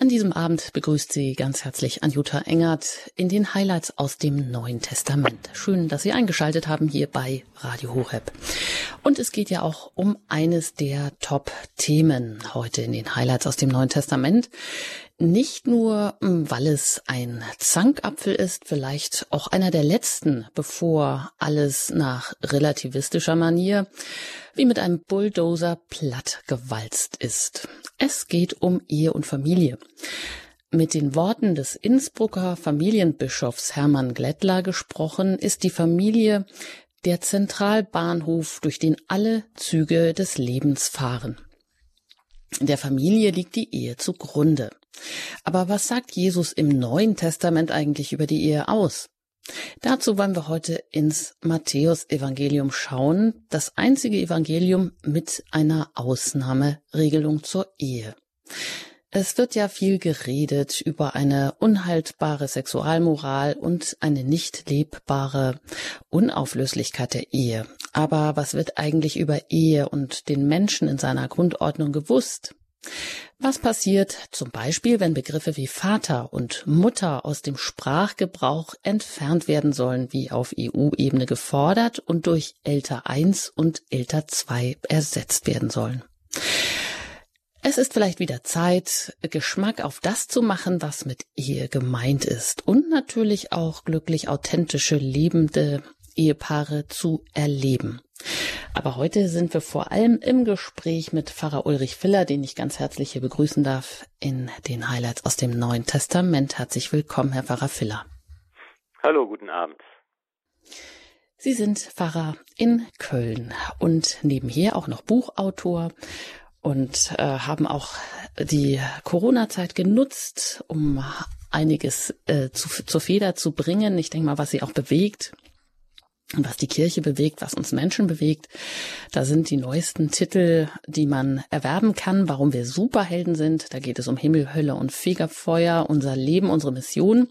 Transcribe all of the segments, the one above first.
An diesem Abend begrüßt Sie ganz herzlich Anjuta Engert in den Highlights aus dem Neuen Testament. Schön, dass Sie eingeschaltet haben hier bei Radio Horeb. Und es geht ja auch um eines der Top-Themen heute in den Highlights aus dem Neuen Testament. Nicht nur, hm, weil es ein Zankapfel ist, vielleicht auch einer der letzten, bevor alles nach relativistischer Manier wie mit einem Bulldozer plattgewalzt ist. Es geht um Ehe und Familie. Mit den Worten des Innsbrucker Familienbischofs Hermann Glättler gesprochen, ist die Familie der Zentralbahnhof, durch den alle Züge des Lebens fahren. Der Familie liegt die Ehe zugrunde. Aber was sagt Jesus im Neuen Testament eigentlich über die Ehe aus? Dazu wollen wir heute ins Matthäusevangelium schauen, das einzige Evangelium mit einer Ausnahmeregelung zur Ehe. Es wird ja viel geredet über eine unhaltbare Sexualmoral und eine nicht lebbare Unauflöslichkeit der Ehe. Aber was wird eigentlich über Ehe und den Menschen in seiner Grundordnung gewusst? Was passiert zum Beispiel, wenn Begriffe wie Vater und Mutter aus dem Sprachgebrauch entfernt werden sollen, wie auf EU-Ebene gefordert und durch Älter 1 und Älter 2 ersetzt werden sollen? Es ist vielleicht wieder Zeit, Geschmack auf das zu machen, was mit Ehe gemeint ist und natürlich auch glücklich authentische lebende Ehepaare zu erleben. Aber heute sind wir vor allem im Gespräch mit Pfarrer Ulrich Filler, den ich ganz herzlich hier begrüßen darf in den Highlights aus dem Neuen Testament. Herzlich willkommen, Herr Pfarrer Filler. Hallo, guten Abend. Sie sind Pfarrer in Köln und nebenher auch noch Buchautor und äh, haben auch die Corona-Zeit genutzt, um einiges äh, zu, zur Feder zu bringen. Ich denke mal, was sie auch bewegt und was die Kirche bewegt, was uns Menschen bewegt. Da sind die neuesten Titel, die man erwerben kann, warum wir Superhelden sind. Da geht es um Himmel, Hölle und Fegefeuer, unser Leben, unsere Mission.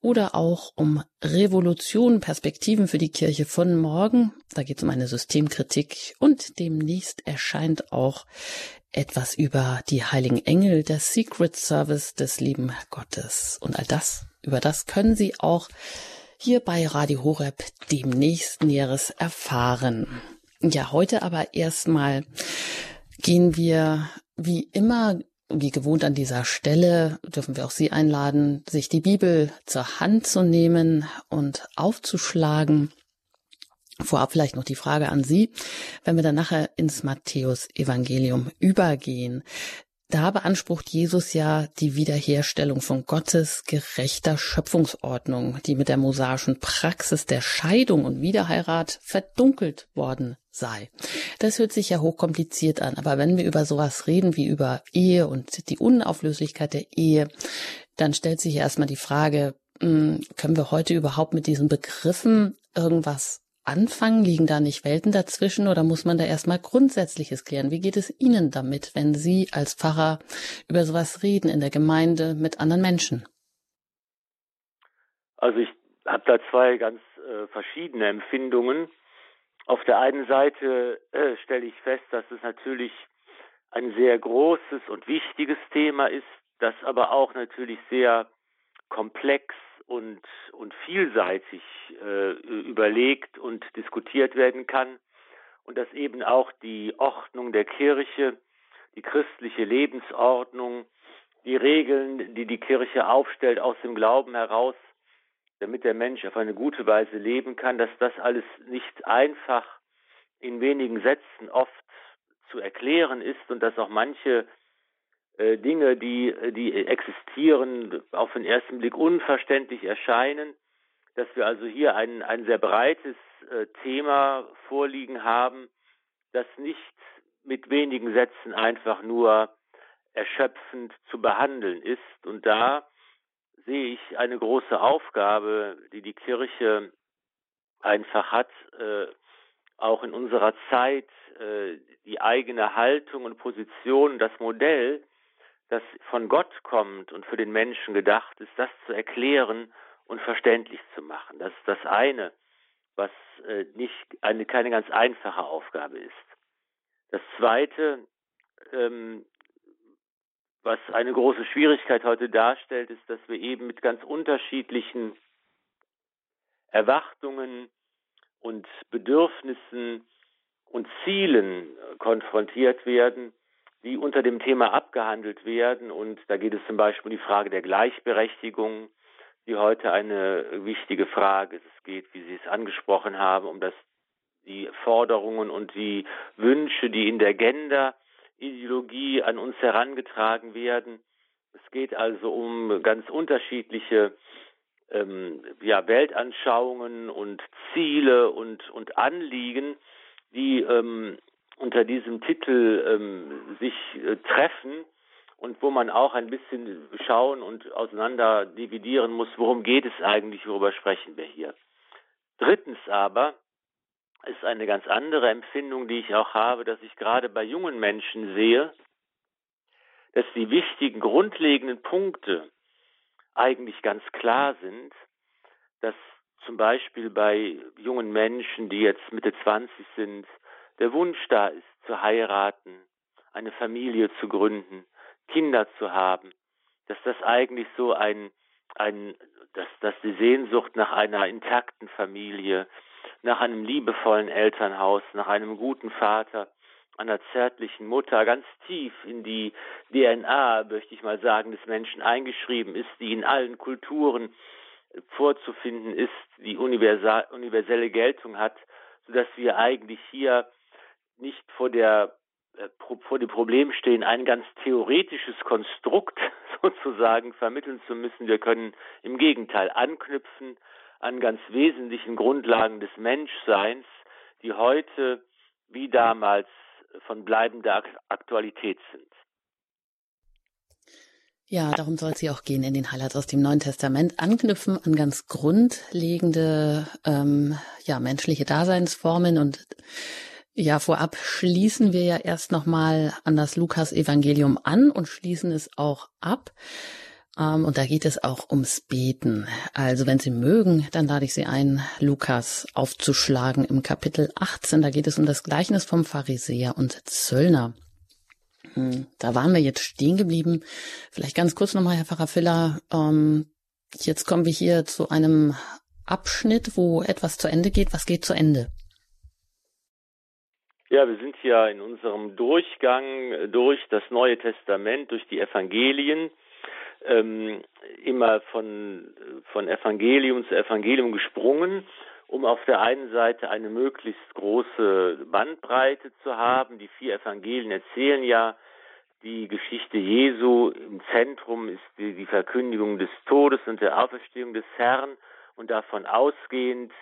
Oder auch um Revolution, Perspektiven für die Kirche von morgen. Da geht es um eine Systemkritik. Und demnächst erscheint auch etwas über die heiligen Engel, der Secret Service des lieben Gottes. Und all das, über das können Sie auch hier bei Radio Horeb demnächst Näheres erfahren. Ja, heute aber erstmal gehen wir wie immer, wie gewohnt an dieser Stelle, dürfen wir auch Sie einladen, sich die Bibel zur Hand zu nehmen und aufzuschlagen. Vorab vielleicht noch die Frage an Sie, wenn wir dann nachher ins Matthäus-Evangelium übergehen. Da beansprucht Jesus ja die Wiederherstellung von Gottes gerechter Schöpfungsordnung, die mit der mosaischen Praxis der Scheidung und Wiederheirat verdunkelt worden sei. Das hört sich ja hochkompliziert an, aber wenn wir über sowas reden wie über Ehe und die Unauflöslichkeit der Ehe, dann stellt sich erstmal die Frage, hm, können wir heute überhaupt mit diesen Begriffen irgendwas anfangen? Liegen da nicht Welten dazwischen oder muss man da erstmal Grundsätzliches klären? Wie geht es Ihnen damit, wenn Sie als Pfarrer über sowas reden in der Gemeinde mit anderen Menschen? Also ich habe da zwei ganz äh, verschiedene Empfindungen. Auf der einen Seite äh, stelle ich fest, dass es natürlich ein sehr großes und wichtiges Thema ist, das aber auch natürlich sehr komplex und, und vielseitig äh, überlegt und diskutiert werden kann. Und dass eben auch die Ordnung der Kirche, die christliche Lebensordnung, die Regeln, die die Kirche aufstellt aus dem Glauben heraus, damit der Mensch auf eine gute Weise leben kann, dass das alles nicht einfach in wenigen Sätzen oft zu erklären ist und dass auch manche Dinge, die, die existieren, auf den ersten Blick unverständlich erscheinen, dass wir also hier ein, ein sehr breites äh, Thema vorliegen haben, das nicht mit wenigen Sätzen einfach nur erschöpfend zu behandeln ist. Und da sehe ich eine große Aufgabe, die die Kirche einfach hat, äh, auch in unserer Zeit äh, die eigene Haltung und Position, das Modell das von Gott kommt und für den Menschen gedacht ist, das zu erklären und verständlich zu machen. Das ist das eine, was äh, nicht eine keine ganz einfache Aufgabe ist. Das zweite, ähm, was eine große Schwierigkeit heute darstellt, ist, dass wir eben mit ganz unterschiedlichen Erwartungen und Bedürfnissen und Zielen konfrontiert werden, die unter dem Thema abgehandelt werden. Und da geht es zum Beispiel um die Frage der Gleichberechtigung, die heute eine wichtige Frage ist. Es geht, wie Sie es angesprochen haben, um das, die Forderungen und die Wünsche, die in der Gender-Ideologie an uns herangetragen werden. Es geht also um ganz unterschiedliche ähm, ja, Weltanschauungen und Ziele und, und Anliegen, die ähm, unter diesem Titel ähm, sich äh, treffen und wo man auch ein bisschen schauen und auseinander dividieren muss, worum geht es eigentlich, worüber sprechen wir hier. Drittens aber ist eine ganz andere Empfindung, die ich auch habe, dass ich gerade bei jungen Menschen sehe, dass die wichtigen grundlegenden Punkte eigentlich ganz klar sind, dass zum Beispiel bei jungen Menschen, die jetzt Mitte 20 sind, der Wunsch da ist, zu heiraten, eine Familie zu gründen, Kinder zu haben, dass das eigentlich so ein, ein dass, dass die Sehnsucht nach einer intakten Familie, nach einem liebevollen Elternhaus, nach einem guten Vater, einer zärtlichen Mutter ganz tief in die DNA, möchte ich mal sagen, des Menschen eingeschrieben ist, die in allen Kulturen vorzufinden ist, die universelle Geltung hat, sodass wir eigentlich hier nicht vor der äh, vor dem Problem stehen, ein ganz theoretisches Konstrukt sozusagen vermitteln zu müssen. Wir können im Gegenteil anknüpfen an ganz wesentlichen Grundlagen des Menschseins, die heute wie damals von bleibender Aktualität sind. Ja, darum soll es hier auch gehen in den Highlights aus dem Neuen Testament. Anknüpfen an ganz grundlegende ähm, ja, menschliche Daseinsformen und ja, vorab schließen wir ja erst nochmal an das Lukas-Evangelium an und schließen es auch ab. Ähm, und da geht es auch ums Beten. Also wenn Sie mögen, dann lade ich Sie ein, Lukas aufzuschlagen im Kapitel 18. Da geht es um das Gleichnis vom Pharisäer und Zöllner. Hm, da waren wir jetzt stehen geblieben. Vielleicht ganz kurz nochmal, Herr Pfarrer Filler. Ähm, jetzt kommen wir hier zu einem Abschnitt, wo etwas zu Ende geht. Was geht zu Ende? Ja, wir sind ja in unserem Durchgang durch das Neue Testament, durch die Evangelien, ähm, immer von, von Evangelium zu Evangelium gesprungen, um auf der einen Seite eine möglichst große Bandbreite zu haben. Die vier Evangelien erzählen ja die Geschichte Jesu. Im Zentrum ist die, die Verkündigung des Todes und der Auferstehung des Herrn und davon ausgehend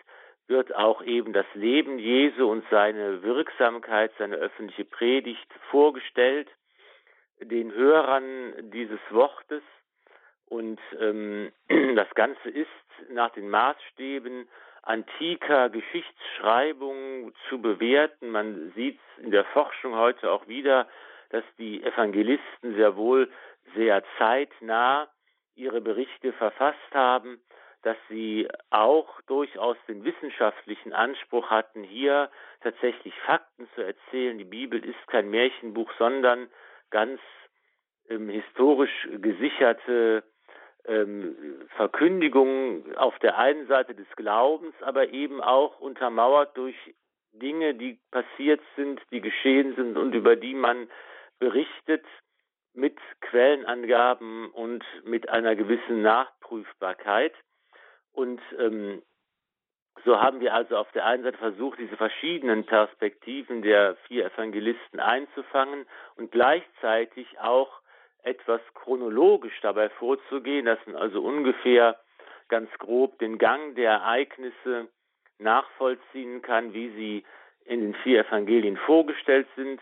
wird auch eben das Leben Jesu und seine Wirksamkeit, seine öffentliche Predigt vorgestellt, den Hörern dieses Wortes. Und ähm, das Ganze ist nach den Maßstäben antiker Geschichtsschreibung zu bewerten. Man sieht in der Forschung heute auch wieder, dass die Evangelisten sehr wohl sehr zeitnah ihre Berichte verfasst haben dass sie auch durchaus den wissenschaftlichen Anspruch hatten, hier tatsächlich Fakten zu erzählen. Die Bibel ist kein Märchenbuch, sondern ganz ähm, historisch gesicherte ähm, Verkündigung auf der einen Seite des Glaubens, aber eben auch untermauert durch Dinge, die passiert sind, die geschehen sind und über die man berichtet mit Quellenangaben und mit einer gewissen Nachprüfbarkeit. Und ähm, so haben wir also auf der einen Seite versucht, diese verschiedenen Perspektiven der vier Evangelisten einzufangen und gleichzeitig auch etwas chronologisch dabei vorzugehen, dass man also ungefähr ganz grob den Gang der Ereignisse nachvollziehen kann, wie sie in den vier Evangelien vorgestellt sind.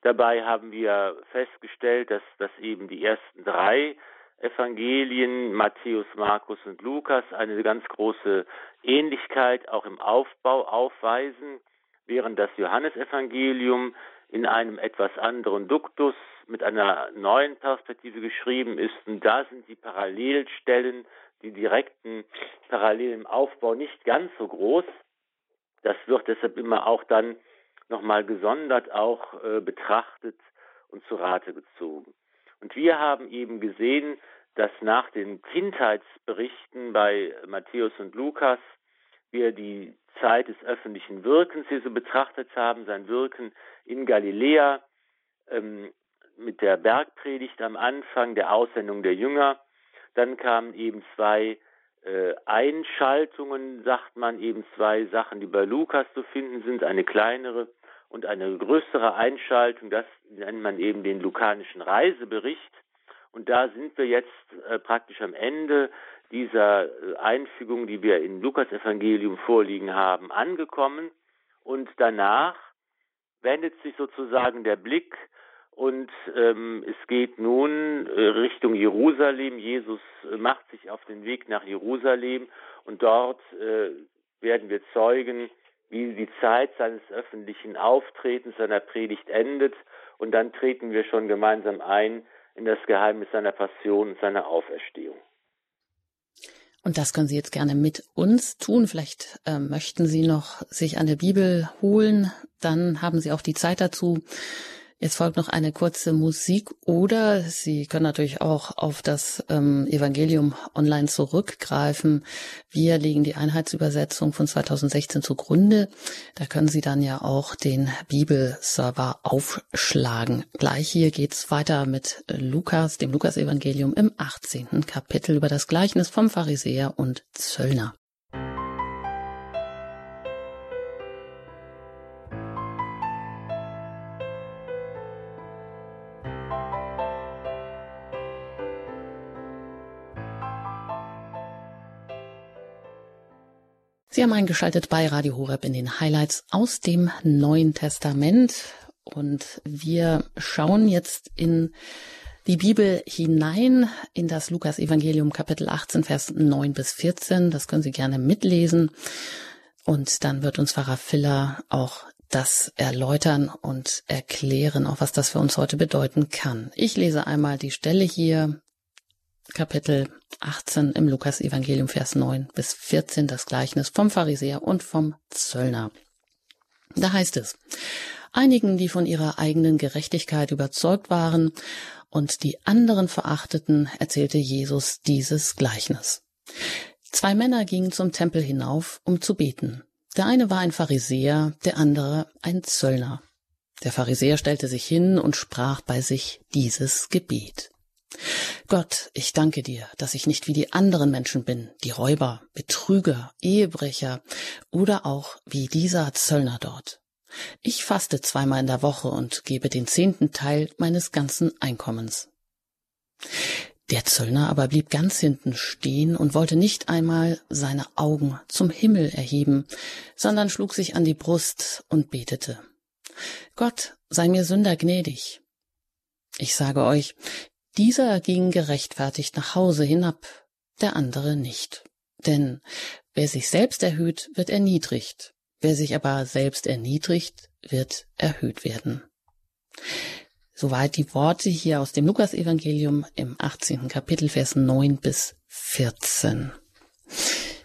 Dabei haben wir festgestellt, dass, dass eben die ersten drei Evangelien, Matthäus, Markus und Lukas, eine ganz große Ähnlichkeit auch im Aufbau aufweisen, während das Johannesevangelium in einem etwas anderen Duktus mit einer neuen Perspektive geschrieben ist. Und da sind die Parallelstellen, die direkten Parallelen im Aufbau nicht ganz so groß. Das wird deshalb immer auch dann nochmal gesondert auch äh, betrachtet und zu Rate gezogen. Und wir haben eben gesehen, dass nach den Kindheitsberichten bei Matthäus und Lukas wir die Zeit des öffentlichen Wirkens hier so betrachtet haben, sein Wirken in Galiläa ähm, mit der Bergpredigt am Anfang, der Aussendung der Jünger. Dann kamen eben zwei äh, Einschaltungen, sagt man, eben zwei Sachen, die bei Lukas zu finden sind, eine kleinere und eine größere Einschaltung, das nennt man eben den lukanischen Reisebericht. Und da sind wir jetzt äh, praktisch am Ende dieser äh, Einfügung, die wir im Lukas-Evangelium vorliegen haben, angekommen. Und danach wendet sich sozusagen der Blick und ähm, es geht nun äh, Richtung Jerusalem. Jesus äh, macht sich auf den Weg nach Jerusalem und dort äh, werden wir zeugen, wie die Zeit seines öffentlichen Auftretens, seiner Predigt endet. Und dann treten wir schon gemeinsam ein in das Geheimnis seiner Passion und seiner Auferstehung. Und das können Sie jetzt gerne mit uns tun. Vielleicht äh, möchten Sie noch sich eine Bibel holen. Dann haben Sie auch die Zeit dazu. Jetzt folgt noch eine kurze Musik oder Sie können natürlich auch auf das ähm, Evangelium online zurückgreifen. Wir legen die Einheitsübersetzung von 2016 zugrunde. Da können Sie dann ja auch den Bibelserver aufschlagen. Gleich hier geht's weiter mit Lukas, dem Lukas-Evangelium im 18. Kapitel über das Gleichnis vom Pharisäer und Zöllner. Sie haben eingeschaltet bei Radio Horeb in den Highlights aus dem Neuen Testament und wir schauen jetzt in die Bibel hinein in das Lukas Evangelium Kapitel 18 Vers 9 bis 14. Das können Sie gerne mitlesen und dann wird uns Pfarrer Filler auch das erläutern und erklären, auch was das für uns heute bedeuten kann. Ich lese einmal die Stelle hier Kapitel 18 im Lukas-Evangelium, Vers 9 bis 14, das Gleichnis vom Pharisäer und vom Zöllner. Da heißt es, einigen, die von ihrer eigenen Gerechtigkeit überzeugt waren und die anderen verachteten, erzählte Jesus dieses Gleichnis. Zwei Männer gingen zum Tempel hinauf, um zu beten. Der eine war ein Pharisäer, der andere ein Zöllner. Der Pharisäer stellte sich hin und sprach bei sich dieses Gebet. Gott, ich danke dir, dass ich nicht wie die anderen Menschen bin, die Räuber, Betrüger, Ehebrecher oder auch wie dieser Zöllner dort. Ich faste zweimal in der Woche und gebe den zehnten Teil meines ganzen Einkommens. Der Zöllner aber blieb ganz hinten stehen und wollte nicht einmal seine Augen zum Himmel erheben, sondern schlug sich an die Brust und betete. Gott, sei mir Sünder gnädig. Ich sage euch, dieser ging gerechtfertigt nach Hause hinab, der andere nicht. Denn wer sich selbst erhöht, wird erniedrigt, wer sich aber selbst erniedrigt, wird erhöht werden. Soweit die Worte hier aus dem Lukasevangelium im 18. Kapitel, Vers 9 bis 14.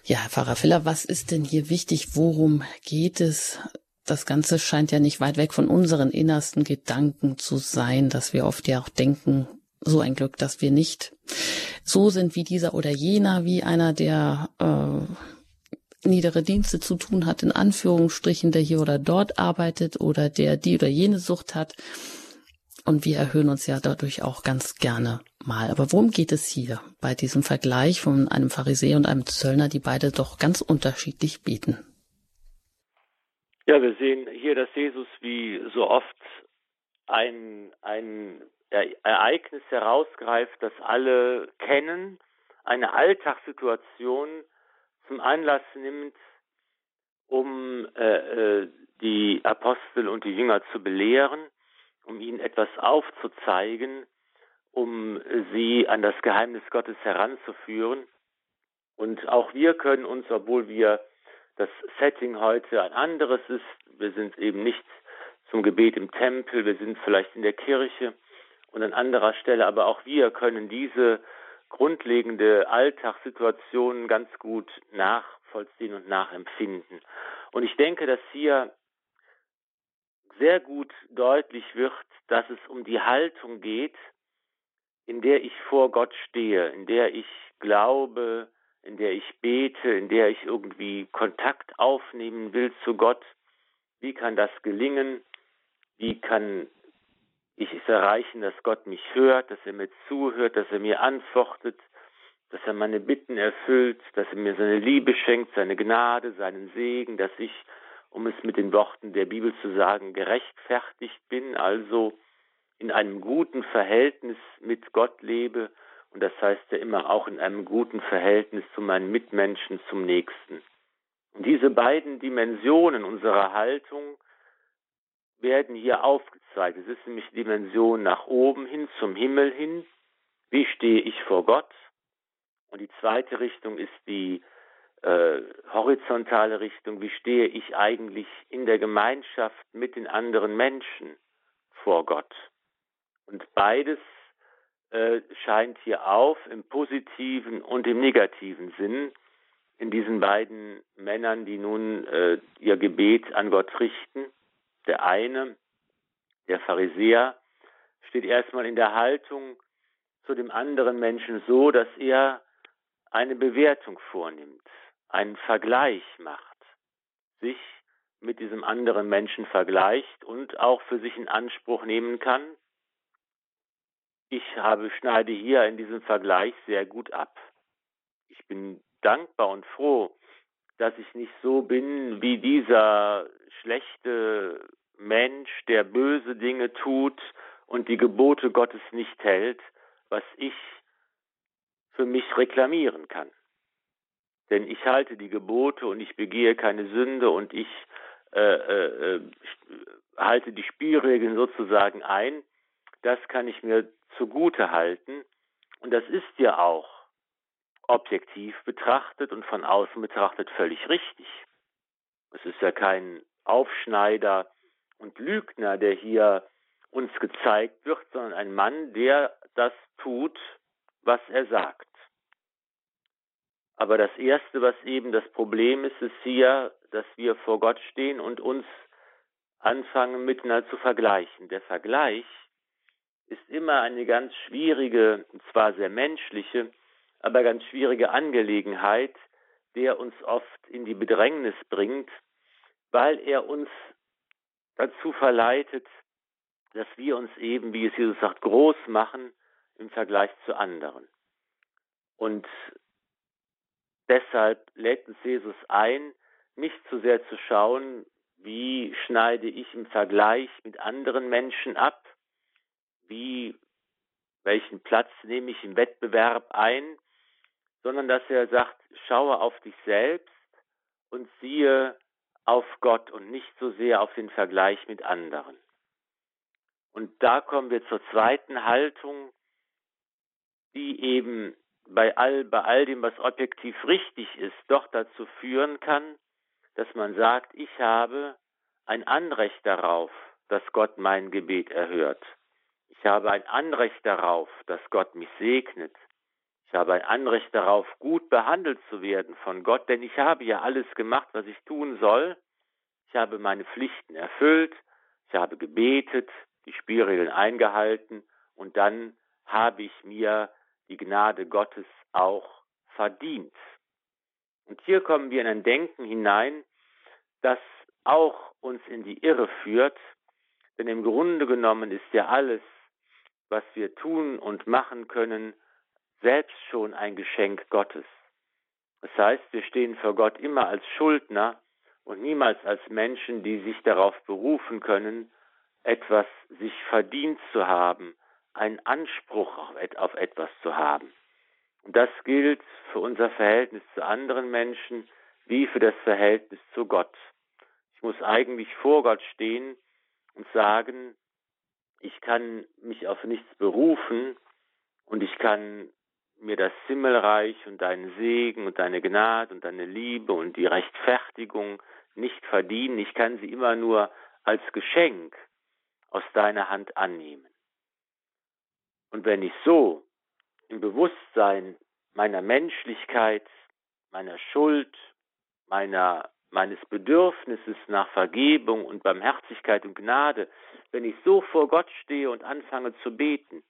Ja, Herr Pfarrer Filler, was ist denn hier wichtig? Worum geht es? Das Ganze scheint ja nicht weit weg von unseren innersten Gedanken zu sein, dass wir oft ja auch denken, so ein Glück, dass wir nicht so sind wie dieser oder jener, wie einer, der äh, niedere Dienste zu tun hat, in Anführungsstrichen, der hier oder dort arbeitet oder der die oder jene Sucht hat. Und wir erhöhen uns ja dadurch auch ganz gerne mal. Aber worum geht es hier bei diesem Vergleich von einem Pharisäer und einem Zöllner, die beide doch ganz unterschiedlich beten? Ja, wir sehen hier, dass Jesus wie so oft ein, ein Ereignis herausgreift, das alle kennen, eine Alltagssituation zum Anlass nimmt, um äh, äh, die Apostel und die Jünger zu belehren, um ihnen etwas aufzuzeigen, um sie an das Geheimnis Gottes heranzuführen. Und auch wir können uns, obwohl wir das Setting heute ein anderes ist, wir sind eben nicht zum Gebet im Tempel, wir sind vielleicht in der Kirche, und an anderer Stelle, aber auch wir können diese grundlegende Alltagssituation ganz gut nachvollziehen und nachempfinden. Und ich denke, dass hier sehr gut deutlich wird, dass es um die Haltung geht, in der ich vor Gott stehe, in der ich glaube, in der ich bete, in der ich irgendwie Kontakt aufnehmen will zu Gott. Wie kann das gelingen? Wie kann ich es erreichen, dass Gott mich hört, dass er mir zuhört, dass er mir antwortet, dass er meine Bitten erfüllt, dass er mir seine Liebe schenkt, seine Gnade, seinen Segen, dass ich, um es mit den Worten der Bibel zu sagen, gerechtfertigt bin, also in einem guten Verhältnis mit Gott lebe und das heißt ja immer auch in einem guten Verhältnis zu meinen Mitmenschen, zum Nächsten. Und diese beiden Dimensionen unserer Haltung werden hier aufgezeigt. Es ist nämlich die Dimension nach oben hin, zum Himmel hin. Wie stehe ich vor Gott? Und die zweite Richtung ist die äh, horizontale Richtung. Wie stehe ich eigentlich in der Gemeinschaft mit den anderen Menschen vor Gott? Und beides äh, scheint hier auf im positiven und im negativen Sinn in diesen beiden Männern, die nun äh, ihr Gebet an Gott richten. Der eine, der Pharisäer, steht erstmal in der Haltung zu dem anderen Menschen so, dass er eine Bewertung vornimmt, einen Vergleich macht, sich mit diesem anderen Menschen vergleicht und auch für sich in Anspruch nehmen kann, ich habe, schneide hier in diesem Vergleich sehr gut ab. Ich bin dankbar und froh, dass ich nicht so bin wie dieser schlechte Mensch, der böse Dinge tut und die Gebote Gottes nicht hält, was ich für mich reklamieren kann. Denn ich halte die Gebote und ich begehe keine Sünde und ich äh, äh, äh halte die Spielregeln sozusagen ein. Das kann ich mir zugute halten. Und das ist ja auch objektiv betrachtet und von außen betrachtet völlig richtig. Es ist ja kein Aufschneider und Lügner, der hier uns gezeigt wird, sondern ein Mann, der das tut, was er sagt. Aber das Erste, was eben das Problem ist, ist hier, dass wir vor Gott stehen und uns anfangen miteinander zu vergleichen. Der Vergleich ist immer eine ganz schwierige, zwar sehr menschliche, aber ganz schwierige Angelegenheit, der uns oft in die Bedrängnis bringt, weil er uns dazu verleitet, dass wir uns eben, wie es Jesus sagt, groß machen im Vergleich zu anderen. Und deshalb lädt uns Jesus ein, nicht zu sehr zu schauen, wie schneide ich im Vergleich mit anderen Menschen ab, wie, welchen Platz nehme ich im Wettbewerb ein, sondern dass er sagt, schaue auf dich selbst und siehe auf Gott und nicht so sehr auf den Vergleich mit anderen. Und da kommen wir zur zweiten Haltung, die eben bei all, bei all dem, was objektiv richtig ist, doch dazu führen kann, dass man sagt, ich habe ein Anrecht darauf, dass Gott mein Gebet erhört. Ich habe ein Anrecht darauf, dass Gott mich segnet. Ich habe ein Anrecht darauf, gut behandelt zu werden von Gott, denn ich habe ja alles gemacht, was ich tun soll. Ich habe meine Pflichten erfüllt, ich habe gebetet, die Spielregeln eingehalten und dann habe ich mir die Gnade Gottes auch verdient. Und hier kommen wir in ein Denken hinein, das auch uns in die Irre führt, denn im Grunde genommen ist ja alles was wir tun und machen können, selbst schon ein Geschenk Gottes. Das heißt, wir stehen vor Gott immer als Schuldner und niemals als Menschen, die sich darauf berufen können, etwas sich verdient zu haben, einen Anspruch auf etwas zu haben. Und das gilt für unser Verhältnis zu anderen Menschen wie für das Verhältnis zu Gott. Ich muss eigentlich vor Gott stehen und sagen, ich kann mich auf nichts berufen und ich kann mir das Himmelreich und deinen Segen und deine Gnade und deine Liebe und die Rechtfertigung nicht verdienen. Ich kann sie immer nur als Geschenk aus deiner Hand annehmen. Und wenn ich so im Bewusstsein meiner Menschlichkeit, meiner Schuld, meiner meines Bedürfnisses nach Vergebung und Barmherzigkeit und Gnade, wenn ich so vor Gott stehe und anfange zu beten,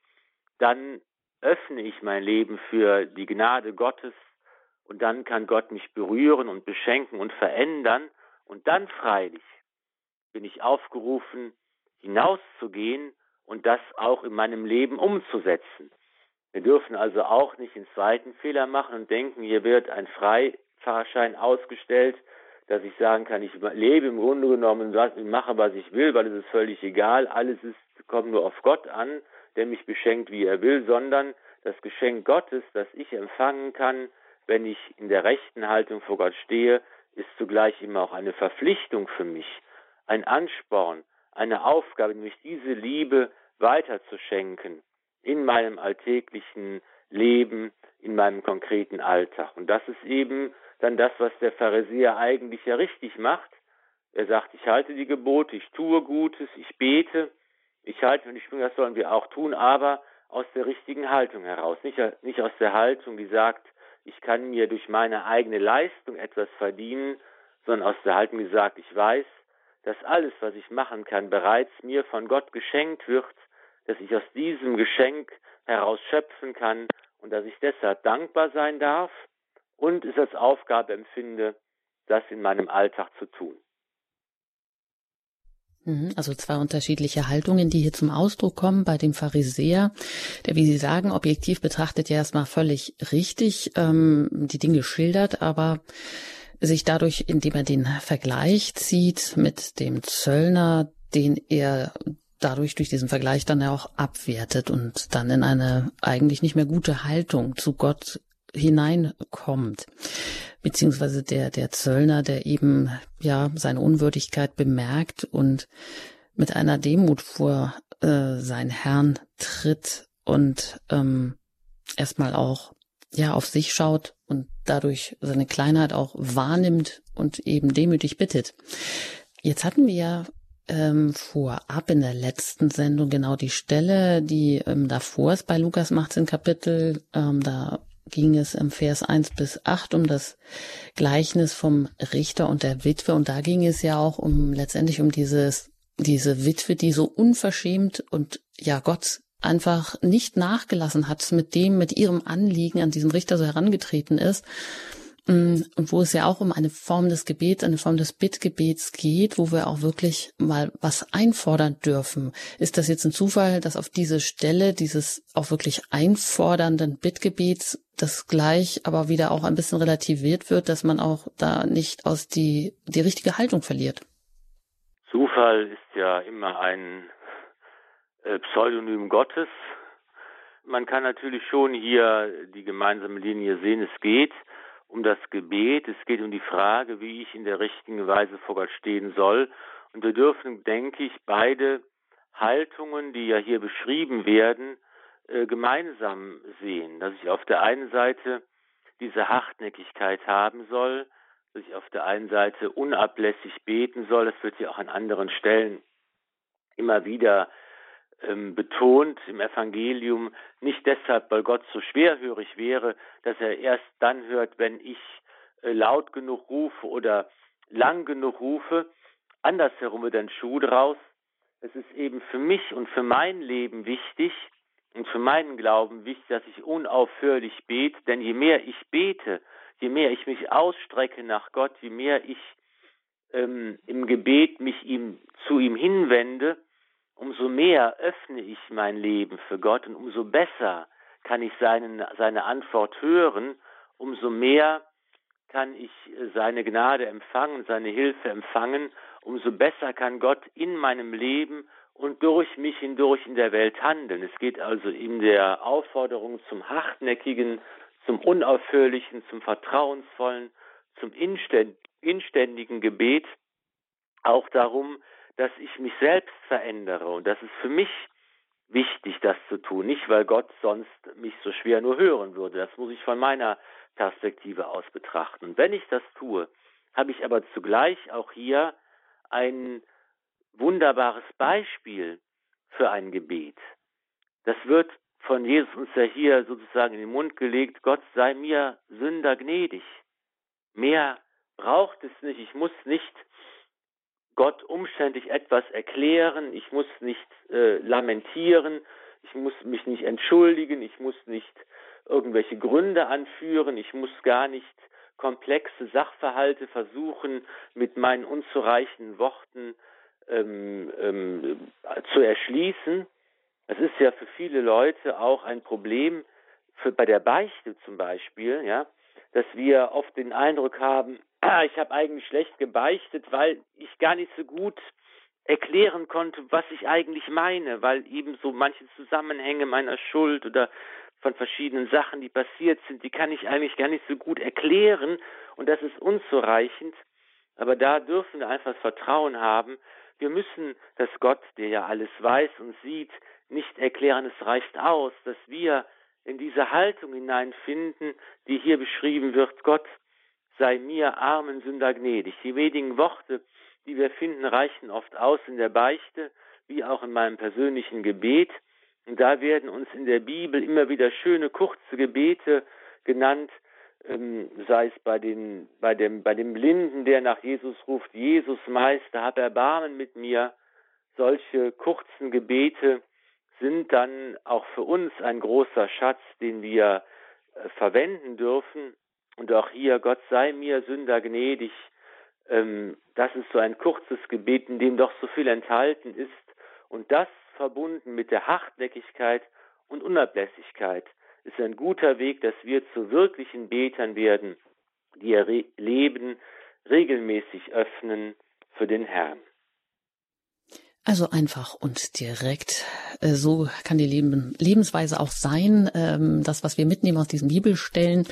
dann öffne ich mein Leben für die Gnade Gottes und dann kann Gott mich berühren und beschenken und verändern. Und dann freilich bin ich aufgerufen, hinauszugehen und das auch in meinem Leben umzusetzen. Wir dürfen also auch nicht den zweiten Fehler machen und denken, hier wird ein Freifahrschein ausgestellt, dass ich sagen kann, ich lebe im Grunde genommen, ich mache, was ich will, weil es ist völlig egal, alles ist, kommt nur auf Gott an, der mich beschenkt, wie er will, sondern das Geschenk Gottes, das ich empfangen kann, wenn ich in der rechten Haltung vor Gott stehe, ist zugleich immer auch eine Verpflichtung für mich, ein Ansporn, eine Aufgabe, nämlich diese Liebe weiterzuschenken in meinem alltäglichen Leben, in meinem konkreten Alltag. Und das ist eben dann das, was der Pharisäer eigentlich ja richtig macht. Er sagt, ich halte die Gebote, ich tue Gutes, ich bete, ich halte und ich springe, das sollen wir auch tun, aber aus der richtigen Haltung heraus. Nicht, nicht aus der Haltung, die sagt, ich kann mir durch meine eigene Leistung etwas verdienen, sondern aus der Haltung, die sagt, ich weiß, dass alles, was ich machen kann, bereits mir von Gott geschenkt wird, dass ich aus diesem Geschenk heraus schöpfen kann und dass ich deshalb dankbar sein darf und es als Aufgabe empfinde, das in meinem Alltag zu tun. Mhm, also zwei unterschiedliche Haltungen, die hier zum Ausdruck kommen bei dem Pharisäer, der, wie Sie sagen, objektiv betrachtet ja erstmal völlig richtig ähm, die Dinge schildert, aber sich dadurch, indem er den Vergleich zieht mit dem Zöllner, den er dadurch durch diesen Vergleich dann ja auch abwertet und dann in eine eigentlich nicht mehr gute Haltung zu Gott hineinkommt. Beziehungsweise der, der Zöllner, der eben, ja, seine Unwürdigkeit bemerkt und mit einer Demut vor äh, seinen Herrn tritt und ähm, erstmal auch ja auf sich schaut und dadurch seine Kleinheit auch wahrnimmt und eben demütig bittet. Jetzt hatten wir ja ähm, vorab in der letzten Sendung genau die Stelle, die ähm, davor ist bei Lukas 18 Kapitel. Ähm, da ging es im Vers 1 bis 8 um das Gleichnis vom Richter und der Witwe. Und da ging es ja auch um letztendlich um dieses, diese Witwe, die so unverschämt und ja Gott einfach nicht nachgelassen hat mit dem, mit ihrem Anliegen an diesen Richter so herangetreten ist. Mm, und wo es ja auch um eine Form des Gebets, eine Form des Bittgebets geht, wo wir auch wirklich mal was einfordern dürfen. Ist das jetzt ein Zufall, dass auf diese Stelle dieses auch wirklich einfordernden Bittgebets das gleich aber wieder auch ein bisschen relativiert wird, dass man auch da nicht aus die, die richtige Haltung verliert? Zufall ist ja immer ein äh, Pseudonym Gottes. Man kann natürlich schon hier die gemeinsame Linie sehen. Es geht um das Gebet, es geht um die Frage, wie ich in der richtigen Weise vor Gott stehen soll. Und wir dürfen, denke ich, beide Haltungen, die ja hier beschrieben werden, äh, gemeinsam sehen. Dass ich auf der einen Seite diese Hartnäckigkeit haben soll, dass ich auf der einen Seite unablässig beten soll, das wird ja auch an anderen Stellen immer wieder ähm, betont im Evangelium, nicht deshalb, weil Gott so schwerhörig wäre, dass er erst dann hört, wenn ich äh, laut genug rufe oder lang genug rufe. Andersherum wird ein Schuh draus. Es ist eben für mich und für mein Leben wichtig und für meinen Glauben wichtig, dass ich unaufhörlich bete, denn je mehr ich bete, je mehr ich mich ausstrecke nach Gott, je mehr ich ähm, im Gebet mich ihm zu ihm hinwende, umso mehr öffne ich mein Leben für Gott und umso besser kann ich seinen, seine Antwort hören, umso mehr kann ich seine Gnade empfangen, seine Hilfe empfangen, umso besser kann Gott in meinem Leben und durch mich hindurch in der Welt handeln. Es geht also in der Aufforderung zum hartnäckigen, zum unaufhörlichen, zum vertrauensvollen, zum inständigen Gebet auch darum, dass ich mich selbst verändere. Und das ist für mich wichtig, das zu tun. Nicht, weil Gott sonst mich so schwer nur hören würde. Das muss ich von meiner Perspektive aus betrachten. Und wenn ich das tue, habe ich aber zugleich auch hier ein wunderbares Beispiel für ein Gebet. Das wird von Jesus uns ja hier sozusagen in den Mund gelegt, Gott sei mir Sünder gnädig. Mehr braucht es nicht. Ich muss nicht Gott umständlich etwas erklären, ich muss nicht äh, lamentieren, Ich muss mich nicht entschuldigen, ich muss nicht irgendwelche Gründe anführen, ich muss gar nicht komplexe Sachverhalte versuchen, mit meinen unzureichenden Worten ähm, ähm, zu erschließen. Das ist ja für viele Leute auch ein Problem, für, bei der Beichte zum Beispiel, ja, dass wir oft den Eindruck haben, ah, ich habe eigentlich schlecht gebeichtet, weil ich gar nicht so gut erklären konnte, was ich eigentlich meine, weil eben so manche Zusammenhänge meiner Schuld oder von verschiedenen Sachen, die passiert sind, die kann ich eigentlich gar nicht so gut erklären und das ist unzureichend. Aber da dürfen wir einfach Vertrauen haben. Wir müssen dass Gott, der ja alles weiß und sieht, nicht erklären, es reicht aus, dass wir in diese Haltung hineinfinden, die hier beschrieben wird, Gott sei mir armen Sünder gnädig. Die wenigen Worte, die wir finden, reichen oft aus in der Beichte, wie auch in meinem persönlichen Gebet. Und da werden uns in der Bibel immer wieder schöne, kurze Gebete genannt, ähm, sei es bei, den, bei, dem, bei dem Blinden, der nach Jesus ruft, Jesus Meister, hab Erbarmen mit mir. Solche kurzen Gebete sind dann auch für uns ein großer Schatz, den wir äh, verwenden dürfen. Und auch hier, Gott sei mir Sünder gnädig, ähm, das ist so ein kurzes Gebet, in dem doch so viel enthalten ist. Und das verbunden mit der Hartnäckigkeit und Unablässigkeit ist ein guter Weg, dass wir zu wirklichen Betern werden, die ihr Leben regelmäßig öffnen für den Herrn. Also einfach und direkt. Äh, so kann die Leben, Lebensweise auch sein. Ähm, das, was wir mitnehmen aus diesen Bibelstellen,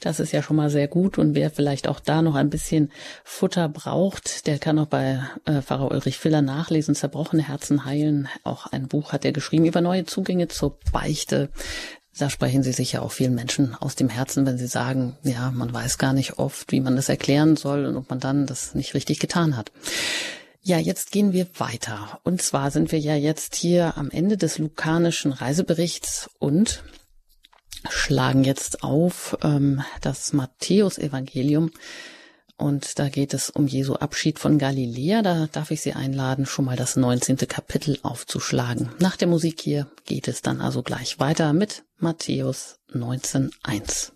das ist ja schon mal sehr gut. Und wer vielleicht auch da noch ein bisschen Futter braucht, der kann auch bei äh, Pfarrer Ulrich Filler nachlesen, Zerbrochene Herzen heilen. Auch ein Buch hat er geschrieben über neue Zugänge zur Beichte. Da sprechen Sie sicher auch vielen Menschen aus dem Herzen, wenn Sie sagen, ja, man weiß gar nicht oft, wie man das erklären soll und ob man dann das nicht richtig getan hat. Ja, jetzt gehen wir weiter. Und zwar sind wir ja jetzt hier am Ende des lukanischen Reiseberichts und schlagen jetzt auf ähm, das Matthäusevangelium. Und da geht es um Jesu Abschied von Galiläa. Da darf ich Sie einladen, schon mal das 19. Kapitel aufzuschlagen. Nach der Musik hier geht es dann also gleich weiter mit Matthäus 19.1.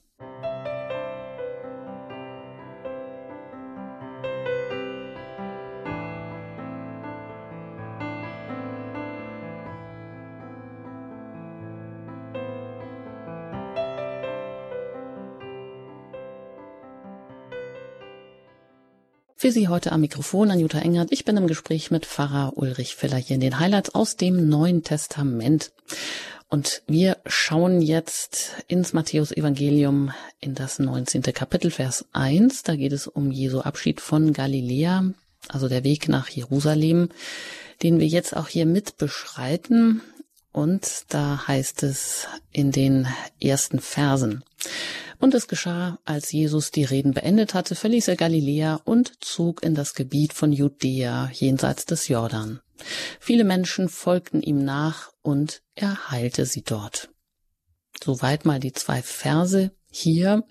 Für Sie heute am Mikrofon Anjuta Engert. Ich bin im Gespräch mit Pfarrer Ulrich Filler hier in den Highlights aus dem Neuen Testament. Und wir schauen jetzt ins Matthäus-Evangelium in das 19. Kapitel, Vers 1. Da geht es um Jesu Abschied von Galiläa, also der Weg nach Jerusalem, den wir jetzt auch hier mit beschreiten. Und da heißt es in den ersten Versen. Und es geschah, als Jesus die Reden beendet hatte, verließ er Galiläa und zog in das Gebiet von Judäa jenseits des Jordan. Viele Menschen folgten ihm nach und er heilte sie dort. Soweit mal die zwei Verse hier.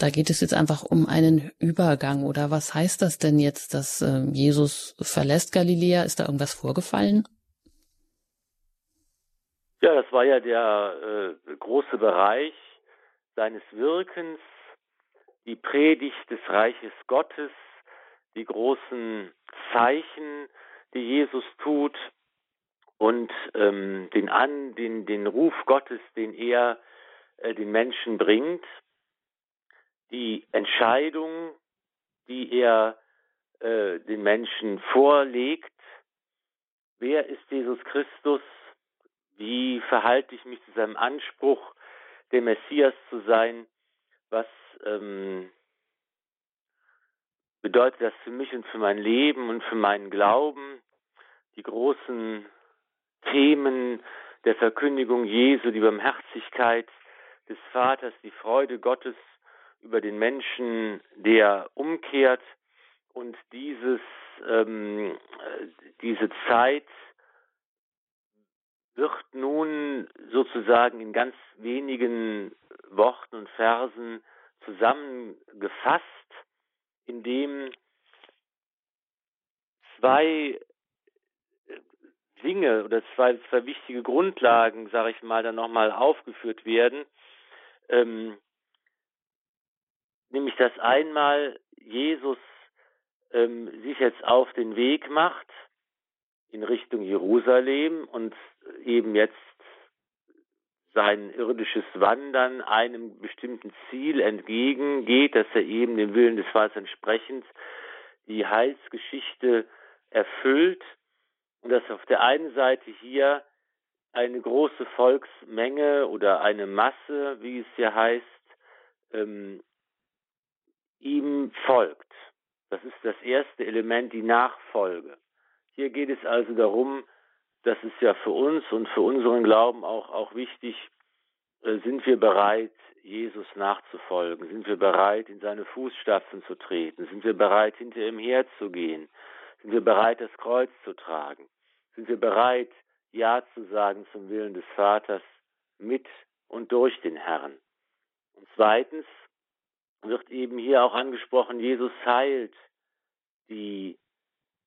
Da geht es jetzt einfach um einen Übergang oder was heißt das denn jetzt, dass äh, Jesus verlässt Galiläa? Ist da irgendwas vorgefallen? Ja, das war ja der äh, große Bereich, seines Wirkens, die Predigt des Reiches Gottes, die großen Zeichen, die Jesus tut und ähm, den, An, den, den Ruf Gottes, den er äh, den Menschen bringt, die Entscheidung, die er äh, den Menschen vorlegt, wer ist Jesus Christus, wie verhalte ich mich zu seinem Anspruch, der Messias zu sein, was ähm, bedeutet das für mich und für mein Leben und für meinen Glauben, die großen Themen der Verkündigung Jesu, die Barmherzigkeit des Vaters, die Freude Gottes über den Menschen, der umkehrt. Und dieses, ähm, diese Zeit wird nun sozusagen in ganz wenigen Worten und Versen zusammengefasst, indem zwei Dinge oder zwei, zwei wichtige Grundlagen, sage ich mal, dann nochmal aufgeführt werden. Ähm, nämlich, dass einmal Jesus ähm, sich jetzt auf den Weg macht in Richtung Jerusalem und eben jetzt sein irdisches Wandern einem bestimmten Ziel entgegengeht, dass er eben dem Willen des Vaters entsprechend die Heilsgeschichte erfüllt und dass auf der einen Seite hier eine große Volksmenge oder eine Masse, wie es ja heißt, ähm, ihm folgt. Das ist das erste Element, die Nachfolge. Hier geht es also darum, das ist ja für uns und für unseren Glauben auch, auch wichtig, äh, sind wir bereit, Jesus nachzufolgen? Sind wir bereit, in seine Fußstapfen zu treten? Sind wir bereit, hinter ihm herzugehen? Sind wir bereit, das Kreuz zu tragen? Sind wir bereit, Ja zu sagen zum Willen des Vaters mit und durch den Herrn? Und zweitens wird eben hier auch angesprochen, Jesus heilt die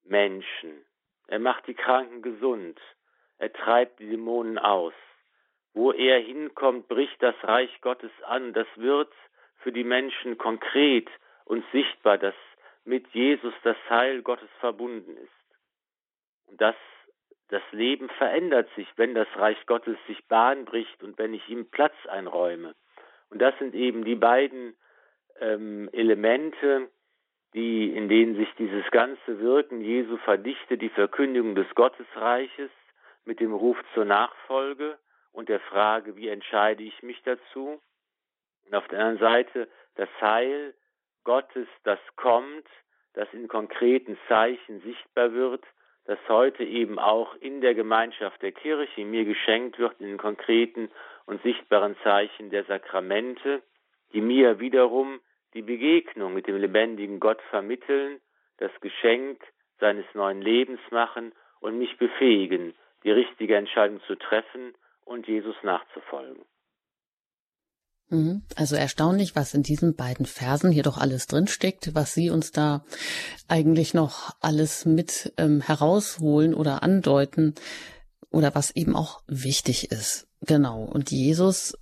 Menschen. Er macht die Kranken gesund. Er treibt die Dämonen aus. Wo er hinkommt, bricht das Reich Gottes an. Das wird für die Menschen konkret und sichtbar, dass mit Jesus das Heil Gottes verbunden ist. Und das, das Leben verändert sich, wenn das Reich Gottes sich Bahn bricht und wenn ich ihm Platz einräume. Und das sind eben die beiden ähm, Elemente, die, in denen sich dieses ganze Wirken Jesu verdichtet, die Verkündigung des Gottesreiches mit dem Ruf zur Nachfolge und der Frage, wie entscheide ich mich dazu? Und auf der anderen Seite das Heil Gottes, das kommt, das in konkreten Zeichen sichtbar wird, das heute eben auch in der Gemeinschaft der Kirche mir geschenkt wird, in den konkreten und sichtbaren Zeichen der Sakramente, die mir wiederum die Begegnung mit dem lebendigen Gott vermitteln, das Geschenk seines neuen Lebens machen und mich befähigen, die richtige Entscheidung zu treffen und Jesus nachzufolgen. Mhm. Also erstaunlich, was in diesen beiden Versen hier doch alles drinsteckt, was Sie uns da eigentlich noch alles mit ähm, herausholen oder andeuten oder was eben auch wichtig ist. Genau. Und Jesus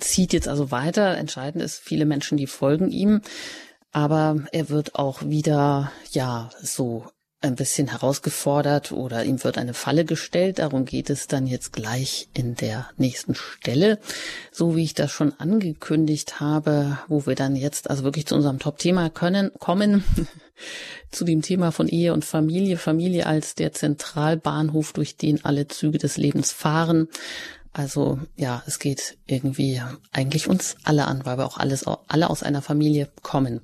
zieht jetzt also weiter. Entscheidend ist, viele Menschen, die folgen ihm. Aber er wird auch wieder, ja, so ein bisschen herausgefordert oder ihm wird eine Falle gestellt. Darum geht es dann jetzt gleich in der nächsten Stelle. So wie ich das schon angekündigt habe, wo wir dann jetzt also wirklich zu unserem Top-Thema können, kommen. zu dem Thema von Ehe und Familie. Familie als der Zentralbahnhof, durch den alle Züge des Lebens fahren. Also ja, es geht irgendwie eigentlich uns alle an, weil wir auch alles, alle aus einer Familie kommen.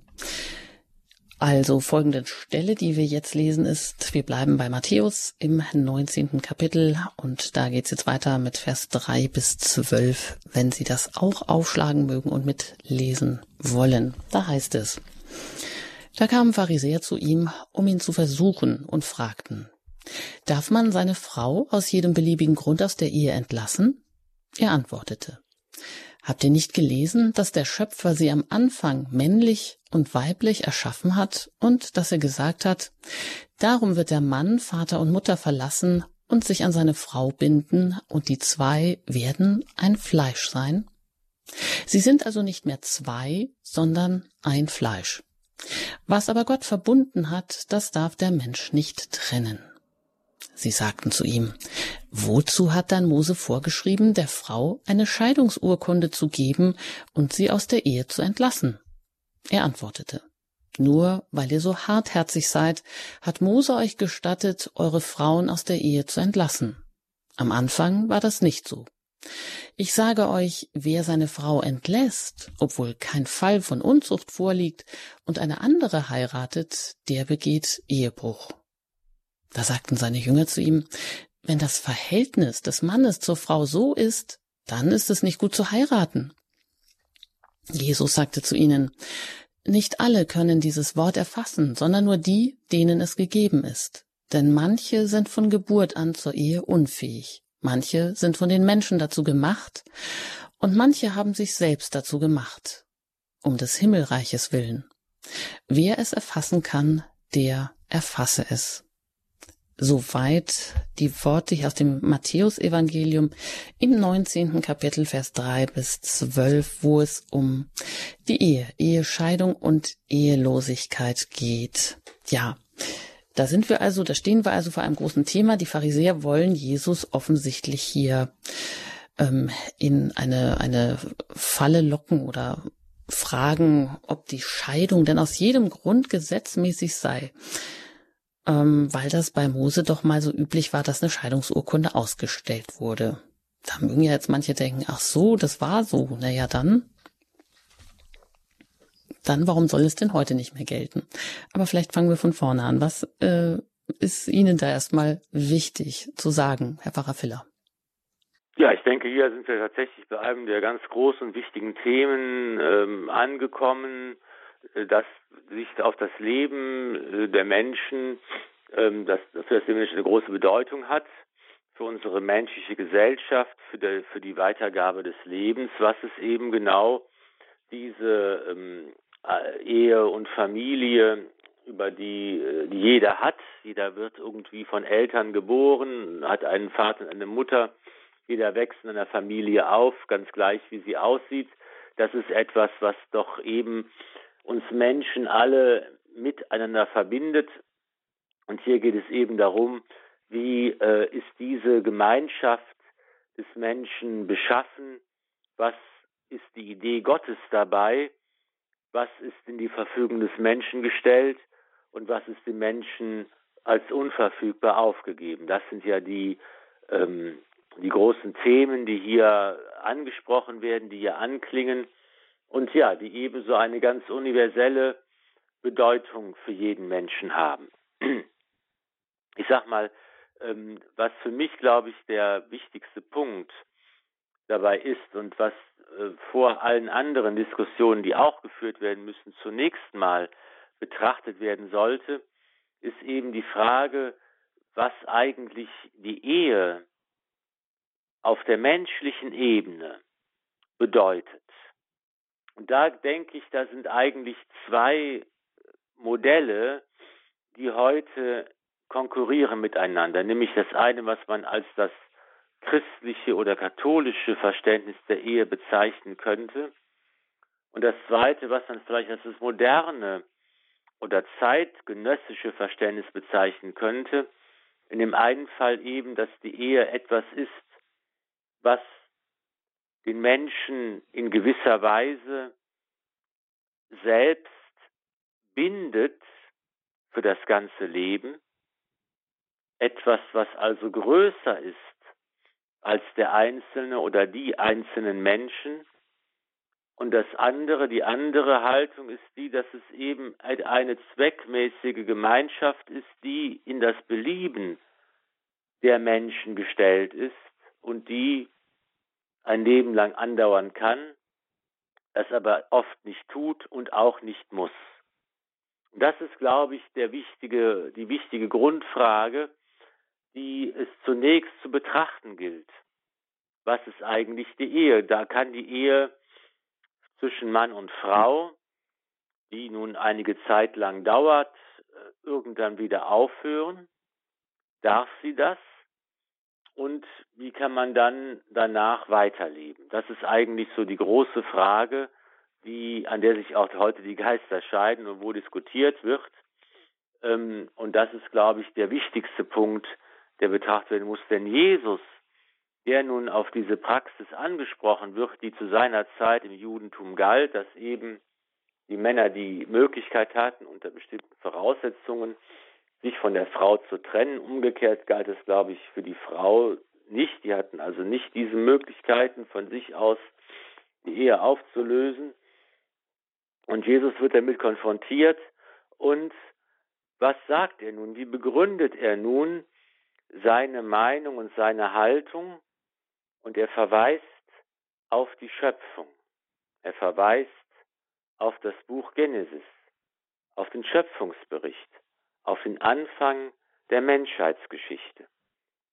Also folgende Stelle, die wir jetzt lesen, ist, wir bleiben bei Matthäus im 19. Kapitel und da geht's jetzt weiter mit Vers 3 bis 12, wenn Sie das auch aufschlagen mögen und mitlesen wollen. Da heißt es, da kamen Pharisäer zu ihm, um ihn zu versuchen und fragten, darf man seine Frau aus jedem beliebigen Grund aus der Ehe entlassen? Er antwortete, Habt ihr nicht gelesen, dass der Schöpfer sie am Anfang männlich und weiblich erschaffen hat und dass er gesagt hat, darum wird der Mann Vater und Mutter verlassen und sich an seine Frau binden und die zwei werden ein Fleisch sein? Sie sind also nicht mehr zwei, sondern ein Fleisch. Was aber Gott verbunden hat, das darf der Mensch nicht trennen. Sie sagten zu ihm, wozu hat dann Mose vorgeschrieben, der Frau eine Scheidungsurkunde zu geben und sie aus der Ehe zu entlassen? Er antwortete, nur weil ihr so hartherzig seid, hat Mose euch gestattet, eure Frauen aus der Ehe zu entlassen. Am Anfang war das nicht so. Ich sage euch, wer seine Frau entlässt, obwohl kein Fall von Unzucht vorliegt, und eine andere heiratet, der begeht Ehebruch. Da sagten seine Jünger zu ihm, wenn das Verhältnis des Mannes zur Frau so ist, dann ist es nicht gut zu heiraten. Jesus sagte zu ihnen, nicht alle können dieses Wort erfassen, sondern nur die, denen es gegeben ist. Denn manche sind von Geburt an zur Ehe unfähig, manche sind von den Menschen dazu gemacht, und manche haben sich selbst dazu gemacht, um des Himmelreiches willen. Wer es erfassen kann, der erfasse es. Soweit die Worte hier aus dem Matthäusevangelium im 19. Kapitel Vers 3 bis 12, wo es um die Ehe, Ehescheidung und Ehelosigkeit geht. Ja, da sind wir also, da stehen wir also vor einem großen Thema. Die Pharisäer wollen Jesus offensichtlich hier ähm, in eine, eine Falle locken oder fragen, ob die Scheidung denn aus jedem Grund gesetzmäßig sei ähm, weil das bei Mose doch mal so üblich war, dass eine Scheidungsurkunde ausgestellt wurde. Da mögen ja jetzt manche denken, ach so, das war so. Naja, dann. Dann, warum soll es denn heute nicht mehr gelten? Aber vielleicht fangen wir von vorne an. Was äh, ist Ihnen da erstmal wichtig zu sagen, Herr Pfarrer Filler? Ja, ich denke, hier sind wir tatsächlich bei einem der ganz großen und wichtigen Themen ähm, angekommen, äh, das sich auf das Leben äh, der Menschen, ähm, das für das Leben eine große Bedeutung hat, für unsere menschliche Gesellschaft, für die, Weitergabe des Lebens, was es eben genau diese ähm, äh, Ehe und Familie, über die, die jeder hat. Jeder wird irgendwie von Eltern geboren, hat einen Vater und eine Mutter. Jeder wächst in einer Familie auf, ganz gleich wie sie aussieht. Das ist etwas, was doch eben uns Menschen alle miteinander verbindet. Und hier geht es eben darum, wie äh, ist diese Gemeinschaft des Menschen beschaffen? Was ist die Idee Gottes dabei? Was ist in die Verfügung des Menschen gestellt? Und was ist dem Menschen als unverfügbar aufgegeben? Das sind ja die, ähm, die großen Themen, die hier angesprochen werden, die hier anklingen und ja, die ebenso eine ganz universelle Bedeutung für jeden Menschen haben. Ich sag mal, ähm, was für mich, glaube ich, der wichtigste Punkt dabei ist und was äh, vor allen anderen Diskussionen, die auch geführt werden müssen, zunächst mal betrachtet werden sollte, ist eben die Frage, was eigentlich die Ehe auf der menschlichen Ebene bedeutet. Und da denke ich, da sind eigentlich zwei Modelle, die heute konkurrieren miteinander. Nämlich das eine, was man als das christliche oder katholische Verständnis der Ehe bezeichnen könnte. Und das zweite, was man vielleicht als das moderne oder zeitgenössische Verständnis bezeichnen könnte. In dem einen Fall eben, dass die Ehe etwas ist, was den Menschen in gewisser Weise selbst bindet für das ganze Leben, etwas, was also größer ist als der Einzelne oder die einzelnen Menschen. Und das andere, die andere Haltung ist die, dass es eben eine zweckmäßige Gemeinschaft ist, die in das Belieben der Menschen gestellt ist und die ein Leben lang andauern kann, das aber oft nicht tut und auch nicht muss. Das ist, glaube ich, der wichtige, die wichtige Grundfrage, die es zunächst zu betrachten gilt. Was ist eigentlich die Ehe? Da kann die Ehe zwischen Mann und Frau, die nun einige Zeit lang dauert, äh, irgendwann wieder aufhören. Darf sie das? Und wie kann man dann danach weiterleben? Das ist eigentlich so die große Frage, die, an der sich auch heute die Geister scheiden und wo diskutiert wird. Ähm, und das ist, glaube ich, der wichtigste Punkt, der betrachtet werden muss. Denn Jesus, der nun auf diese Praxis angesprochen wird, die zu seiner Zeit im Judentum galt, dass eben die Männer die Möglichkeit hatten, unter bestimmten Voraussetzungen sich von der Frau zu trennen. Umgekehrt galt es, glaube ich, für die Frau nicht. Die hatten also nicht diese Möglichkeiten von sich aus die Ehe aufzulösen. Und Jesus wird damit konfrontiert. Und was sagt er nun? Wie begründet er nun seine Meinung und seine Haltung? Und er verweist auf die Schöpfung. Er verweist auf das Buch Genesis, auf den Schöpfungsbericht auf den Anfang der Menschheitsgeschichte.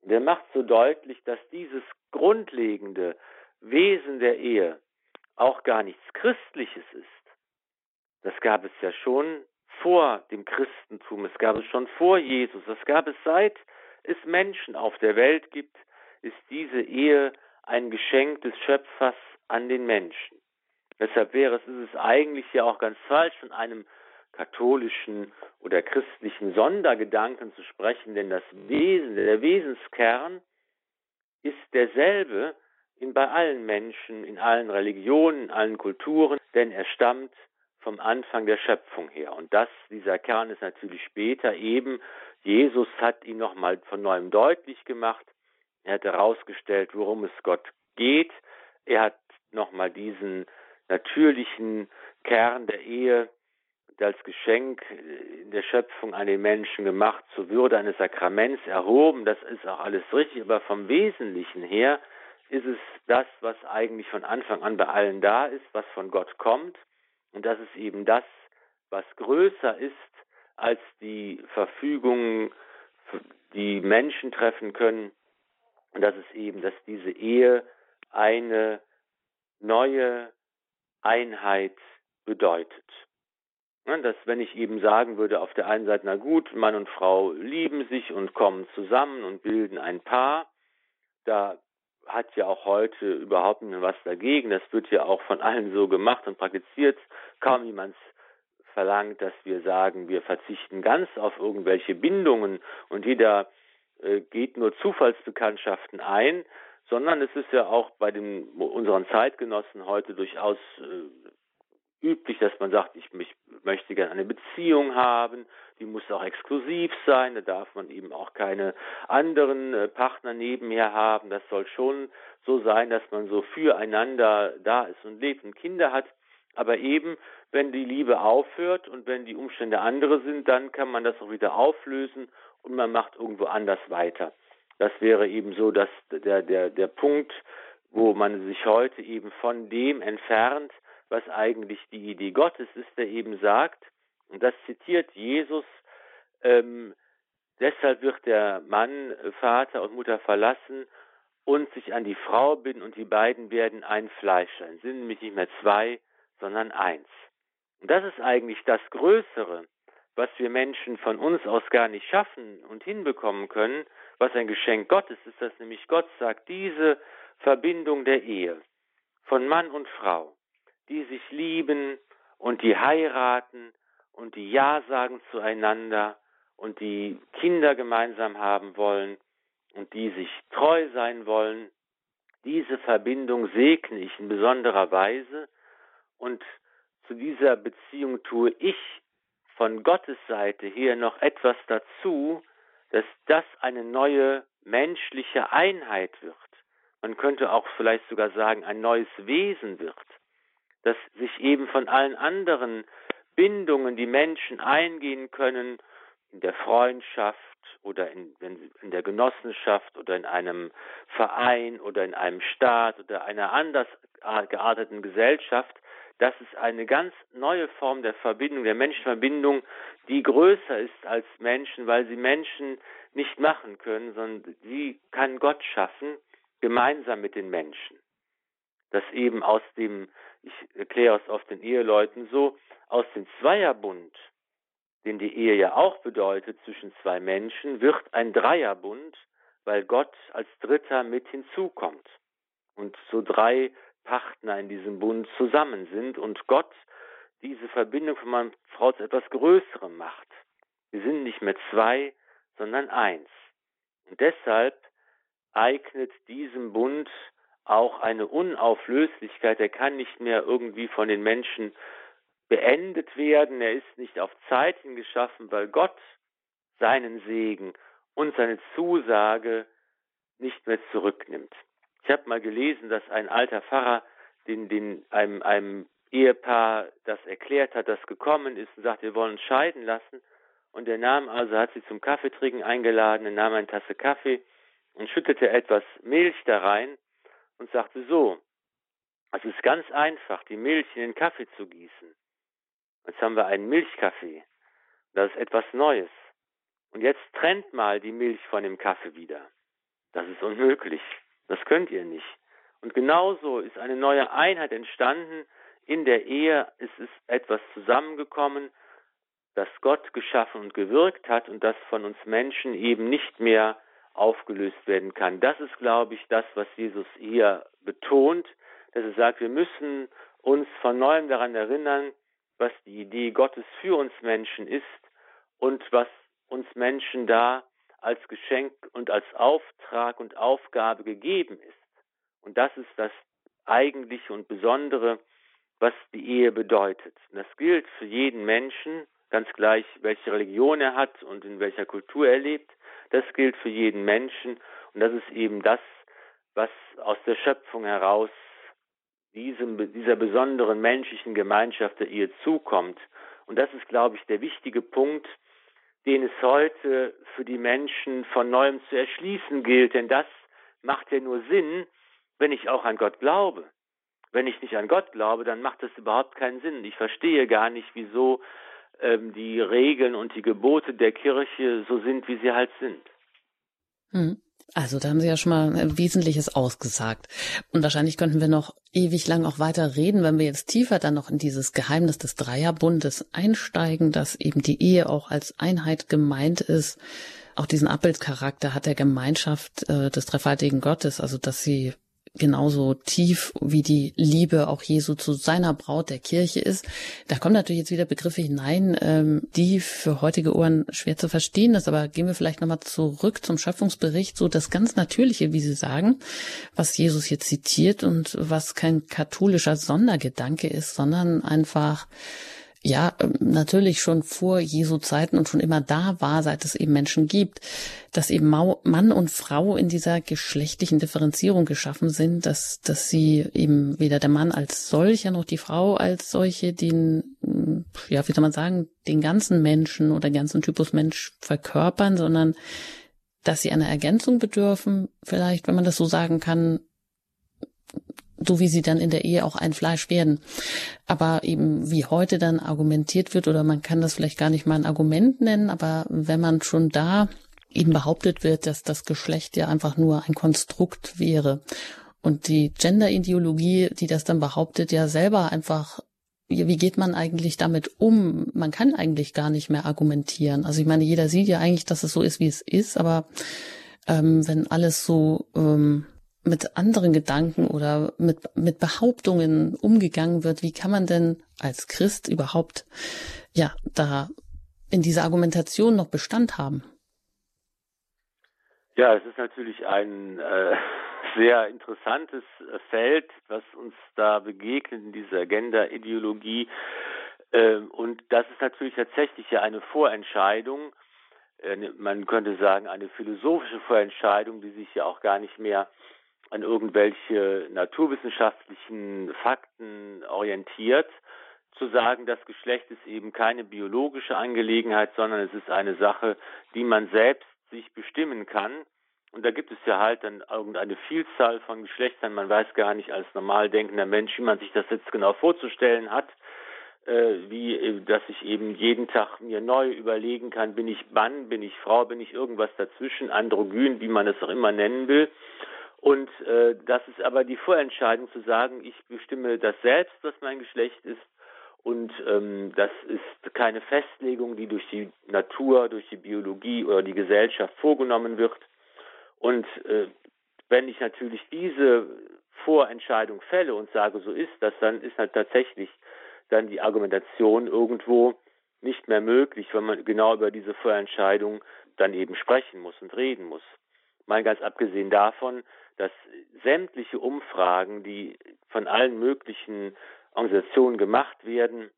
Und er macht so deutlich, dass dieses grundlegende Wesen der Ehe auch gar nichts Christliches ist. Das gab es ja schon vor dem Christentum, es gab es schon vor Jesus, das gab es seit es Menschen auf der Welt gibt, ist diese Ehe ein Geschenk des Schöpfers an den Menschen. Deshalb wäre es, ist es eigentlich ja auch ganz falsch, von einem katholischen oder christlichen Sondergedanken zu sprechen, denn das Wesen, der Wesenskern ist derselbe in bei allen Menschen, in allen Religionen, in allen Kulturen, denn er stammt vom Anfang der Schöpfung her. Und das, dieser Kern ist natürlich später eben, Jesus hat ihn nochmal von neuem deutlich gemacht. Er hat herausgestellt, worum es Gott geht. Er hat nochmal diesen natürlichen Kern der Ehe als Geschenk in der Schöpfung an den Menschen gemacht, zur Würde eines Sakraments erhoben. Das ist auch alles richtig, aber vom Wesentlichen her ist es das, was eigentlich von Anfang an bei allen da ist, was von Gott kommt. Und das ist eben das, was größer ist als die Verfügungen, die Menschen treffen können. Und das ist eben, dass diese Ehe eine neue Einheit bedeutet. Dass wenn ich eben sagen würde, auf der einen Seite, na gut, Mann und Frau lieben sich und kommen zusammen und bilden ein Paar, da hat ja auch heute überhaupt nicht was dagegen. Das wird ja auch von allen so gemacht und praktiziert. Kaum jemand verlangt, dass wir sagen, wir verzichten ganz auf irgendwelche Bindungen und jeder äh, geht nur Zufallsbekanntschaften ein, sondern es ist ja auch bei den unseren Zeitgenossen heute durchaus äh, üblich, dass man sagt, ich, ich möchte gerne eine Beziehung haben, die muss auch exklusiv sein, da darf man eben auch keine anderen äh, Partner nebenher haben. Das soll schon so sein, dass man so füreinander da ist und lebt und Kinder hat. Aber eben, wenn die Liebe aufhört und wenn die Umstände andere sind, dann kann man das auch wieder auflösen und man macht irgendwo anders weiter. Das wäre eben so, dass der, der, der Punkt, wo man sich heute eben von dem entfernt, was eigentlich die Idee Gottes ist, der eben sagt, und das zitiert Jesus, ähm, deshalb wird der Mann äh, Vater und Mutter verlassen und sich an die Frau binden und die beiden werden ein Fleisch sein, sind nämlich nicht mehr zwei, sondern eins. Und das ist eigentlich das Größere, was wir Menschen von uns aus gar nicht schaffen und hinbekommen können, was ein Geschenk Gottes ist, dass nämlich Gott sagt, diese Verbindung der Ehe von Mann und Frau, die sich lieben und die heiraten und die Ja sagen zueinander und die Kinder gemeinsam haben wollen und die sich treu sein wollen, diese Verbindung segne ich in besonderer Weise und zu dieser Beziehung tue ich von Gottes Seite her noch etwas dazu, dass das eine neue menschliche Einheit wird. Man könnte auch vielleicht sogar sagen, ein neues Wesen wird dass sich eben von allen anderen Bindungen, die Menschen eingehen können, in der Freundschaft oder in, in, der Genossenschaft oder in einem Verein oder in einem Staat oder einer anders gearteten Gesellschaft, das ist eine ganz neue Form der Verbindung, der Menschenverbindung, die größer ist als Menschen, weil sie Menschen nicht machen können, sondern sie kann Gott schaffen, gemeinsam mit den Menschen. Dass eben aus dem ich erkläre es oft den Eheleuten so, aus dem Zweierbund, den die Ehe ja auch bedeutet zwischen zwei Menschen, wird ein Dreierbund, weil Gott als Dritter mit hinzukommt und so drei Partner in diesem Bund zusammen sind und Gott diese Verbindung von und Frau zu etwas Größerem macht. Wir sind nicht mehr zwei, sondern eins. Und deshalb eignet diesem Bund auch eine Unauflöslichkeit. Er kann nicht mehr irgendwie von den Menschen beendet werden. Er ist nicht auf Zeit hin geschaffen, weil Gott seinen Segen und seine Zusage nicht mehr zurücknimmt. Ich habe mal gelesen, dass ein alter Pfarrer den, den einem, einem Ehepaar das erklärt hat, das gekommen ist und sagt, wir wollen scheiden lassen. Und er nahm also, hat sie zum Kaffeetrinken eingeladen, er nahm eine Tasse Kaffee und schüttete etwas Milch da rein und sagte so, es ist ganz einfach, die Milch in den Kaffee zu gießen. Jetzt haben wir einen Milchkaffee. Das ist etwas Neues. Und jetzt trennt mal die Milch von dem Kaffee wieder. Das ist unmöglich. Das könnt ihr nicht. Und genauso ist eine neue Einheit entstanden. In der Ehe ist es etwas zusammengekommen, das Gott geschaffen und gewirkt hat und das von uns Menschen eben nicht mehr aufgelöst werden kann. Das ist, glaube ich, das, was Jesus hier betont, dass er sagt, wir müssen uns von neuem daran erinnern, was die Idee Gottes für uns Menschen ist und was uns Menschen da als Geschenk und als Auftrag und Aufgabe gegeben ist. Und das ist das Eigentliche und Besondere, was die Ehe bedeutet. Und das gilt für jeden Menschen, ganz gleich, welche Religion er hat und in welcher Kultur er lebt. Das gilt für jeden Menschen. Und das ist eben das, was aus der Schöpfung heraus diesem, dieser besonderen menschlichen Gemeinschaft der Ehe zukommt. Und das ist, glaube ich, der wichtige Punkt, den es heute für die Menschen von neuem zu erschließen gilt. Denn das macht ja nur Sinn, wenn ich auch an Gott glaube. Wenn ich nicht an Gott glaube, dann macht das überhaupt keinen Sinn. Ich verstehe gar nicht, wieso ähm, die Regeln und die Gebote der Kirche so sind, wie sie halt sind. Hm. Also da haben Sie ja schon mal ein Wesentliches ausgesagt. Und wahrscheinlich könnten wir noch ewig lang auch weiter reden, wenn wir jetzt tiefer dann noch in dieses Geheimnis des Dreierbundes einsteigen, dass eben die Ehe auch als Einheit gemeint ist. Auch diesen Abbildcharakter hat der Gemeinschaft äh, des dreifaltigen Gottes, also dass sie genauso tief wie die Liebe auch Jesu zu seiner Braut der Kirche ist. Da kommen natürlich jetzt wieder Begriffe hinein, ähm, die für heutige Ohren schwer zu verstehen ist. Aber gehen wir vielleicht nochmal zurück zum Schöpfungsbericht, so das ganz Natürliche, wie Sie sagen, was Jesus hier zitiert und was kein katholischer Sondergedanke ist, sondern einfach ja ähm, natürlich schon vor Jesu Zeiten und schon immer da war, seit es eben Menschen gibt, dass eben Mann und Frau in dieser geschlechtlichen Differenzierung geschaffen sind, dass, dass sie eben weder der Mann als solcher noch die Frau als solche den, ja, wie soll man sagen, den ganzen Menschen oder ganzen Typus Mensch verkörpern, sondern dass sie einer Ergänzung bedürfen, vielleicht, wenn man das so sagen kann, so wie sie dann in der Ehe auch ein Fleisch werden. Aber eben wie heute dann argumentiert wird, oder man kann das vielleicht gar nicht mal ein Argument nennen, aber wenn man schon da eben behauptet wird, dass das Geschlecht ja einfach nur ein Konstrukt wäre und die Gender-Ideologie, die das dann behauptet, ja selber einfach wie geht man eigentlich damit um? Man kann eigentlich gar nicht mehr argumentieren. Also ich meine, jeder sieht ja eigentlich, dass es so ist, wie es ist, aber ähm, wenn alles so ähm, mit anderen Gedanken oder mit, mit Behauptungen umgegangen wird, wie kann man denn als Christ überhaupt, ja, da in dieser Argumentation noch Bestand haben? Ja, es ist natürlich ein äh, sehr interessantes Feld, was uns da begegnet in dieser Agenda-Ideologie. Äh, und das ist natürlich tatsächlich ja eine Vorentscheidung, äh, man könnte sagen, eine philosophische Vorentscheidung, die sich ja auch gar nicht mehr an irgendwelche naturwissenschaftlichen Fakten orientiert, zu sagen, das Geschlecht ist eben keine biologische Angelegenheit, sondern es ist eine Sache, die man selbst sich bestimmen kann. Und da gibt es ja halt dann irgendeine Vielzahl von Geschlechtern. Man weiß gar nicht als normal denkender Mensch, wie man sich das jetzt genau vorzustellen hat, äh, wie, äh, dass ich eben jeden Tag mir neu überlegen kann, bin ich Mann, bin ich Frau, bin ich irgendwas dazwischen, androgyn, wie man es auch immer nennen will. Und äh, das ist aber die Vorentscheidung zu sagen, ich bestimme das selbst, was mein Geschlecht ist. Und ähm, das ist keine Festlegung, die durch die Natur, durch die Biologie oder die Gesellschaft vorgenommen wird. Und äh, wenn ich natürlich diese Vorentscheidung fälle und sage, so ist das, dann ist halt tatsächlich dann die Argumentation irgendwo nicht mehr möglich, wenn man genau über diese Vorentscheidung dann eben sprechen muss und reden muss. Mal ganz abgesehen davon, dass sämtliche Umfragen, die von allen möglichen Organisationen gemacht werden,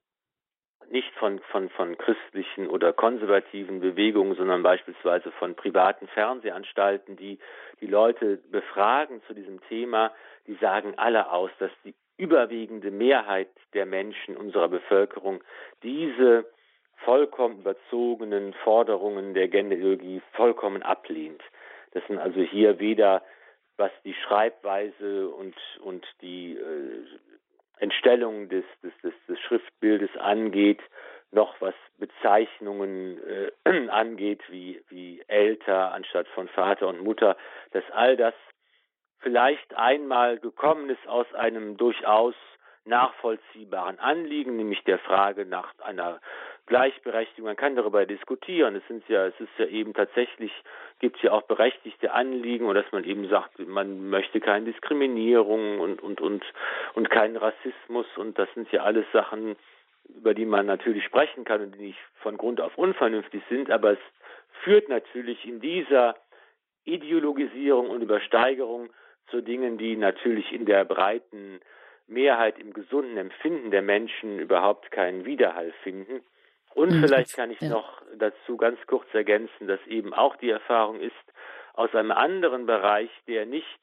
nicht von, von, von christlichen oder konservativen Bewegungen, sondern beispielsweise von privaten Fernsehanstalten, die die Leute befragen zu diesem Thema, die sagen alle aus, dass die überwiegende Mehrheit der Menschen unserer Bevölkerung diese vollkommen überzogenen Forderungen der Genderideologie vollkommen ablehnt. Das sind also hier weder was die Schreibweise und, und die äh, Entstellung des, des, des, des Schriftbildes angeht, noch was Bezeichnungen äh, angeht, wie, wie älter anstatt von Vater und Mutter, dass all das vielleicht einmal gekommen ist aus einem durchaus nachvollziehbaren Anliegen, nämlich der Frage nach einer Gleichberechtigung. Man kann darüber diskutieren. Es sind ja, es ist ja eben tatsächlich, gibt es ja auch berechtigte Anliegen und dass man eben sagt, man möchte keine Diskriminierung und, und, und, und keinen Rassismus und das sind ja alles Sachen, über die man natürlich sprechen kann und die nicht von Grund auf unvernünftig sind, aber es führt natürlich in dieser Ideologisierung und Übersteigerung zu Dingen, die natürlich in der breiten Mehrheit im gesunden Empfinden der Menschen überhaupt keinen Widerhall finden. Und mhm. vielleicht kann ich ja. noch dazu ganz kurz ergänzen, dass eben auch die Erfahrung ist, aus einem anderen Bereich, der nicht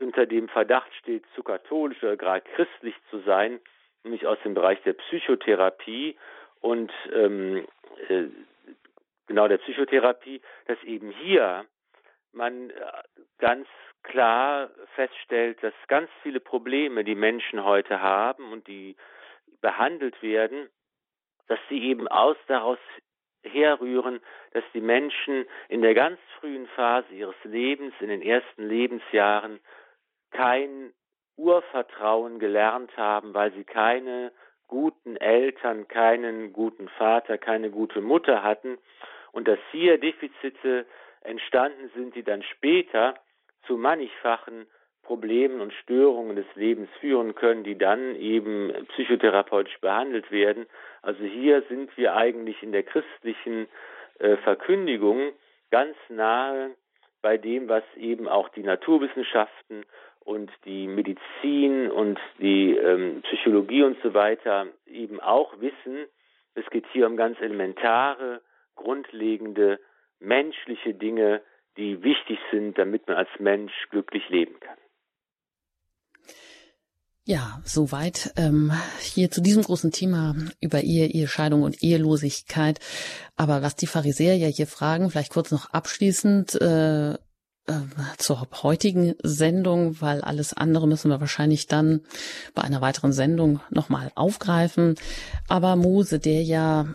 unter dem Verdacht steht, zu katholisch oder gerade christlich zu sein, nämlich aus dem Bereich der Psychotherapie und ähm, äh, genau der Psychotherapie, dass eben hier man äh, ganz klar feststellt, dass ganz viele Probleme, die Menschen heute haben und die behandelt werden, dass sie eben aus daraus herrühren, dass die Menschen in der ganz frühen Phase ihres Lebens, in den ersten Lebensjahren, kein Urvertrauen gelernt haben, weil sie keine guten Eltern, keinen guten Vater, keine gute Mutter hatten. Und dass hier Defizite entstanden sind, die dann später zu mannigfachen Problemen und Störungen des Lebens führen können, die dann eben psychotherapeutisch behandelt werden. Also hier sind wir eigentlich in der christlichen äh, Verkündigung ganz nahe bei dem, was eben auch die Naturwissenschaften und die Medizin und die ähm, Psychologie und so weiter eben auch wissen. Es geht hier um ganz elementare, grundlegende menschliche Dinge, die wichtig sind, damit man als Mensch glücklich leben kann. Ja, soweit ähm, hier zu diesem großen Thema über Ehe, Ehescheidung und Ehelosigkeit. Aber was die Pharisäer ja hier fragen, vielleicht kurz noch abschließend äh, äh, zur heutigen Sendung, weil alles andere müssen wir wahrscheinlich dann bei einer weiteren Sendung nochmal aufgreifen. Aber Mose, der ja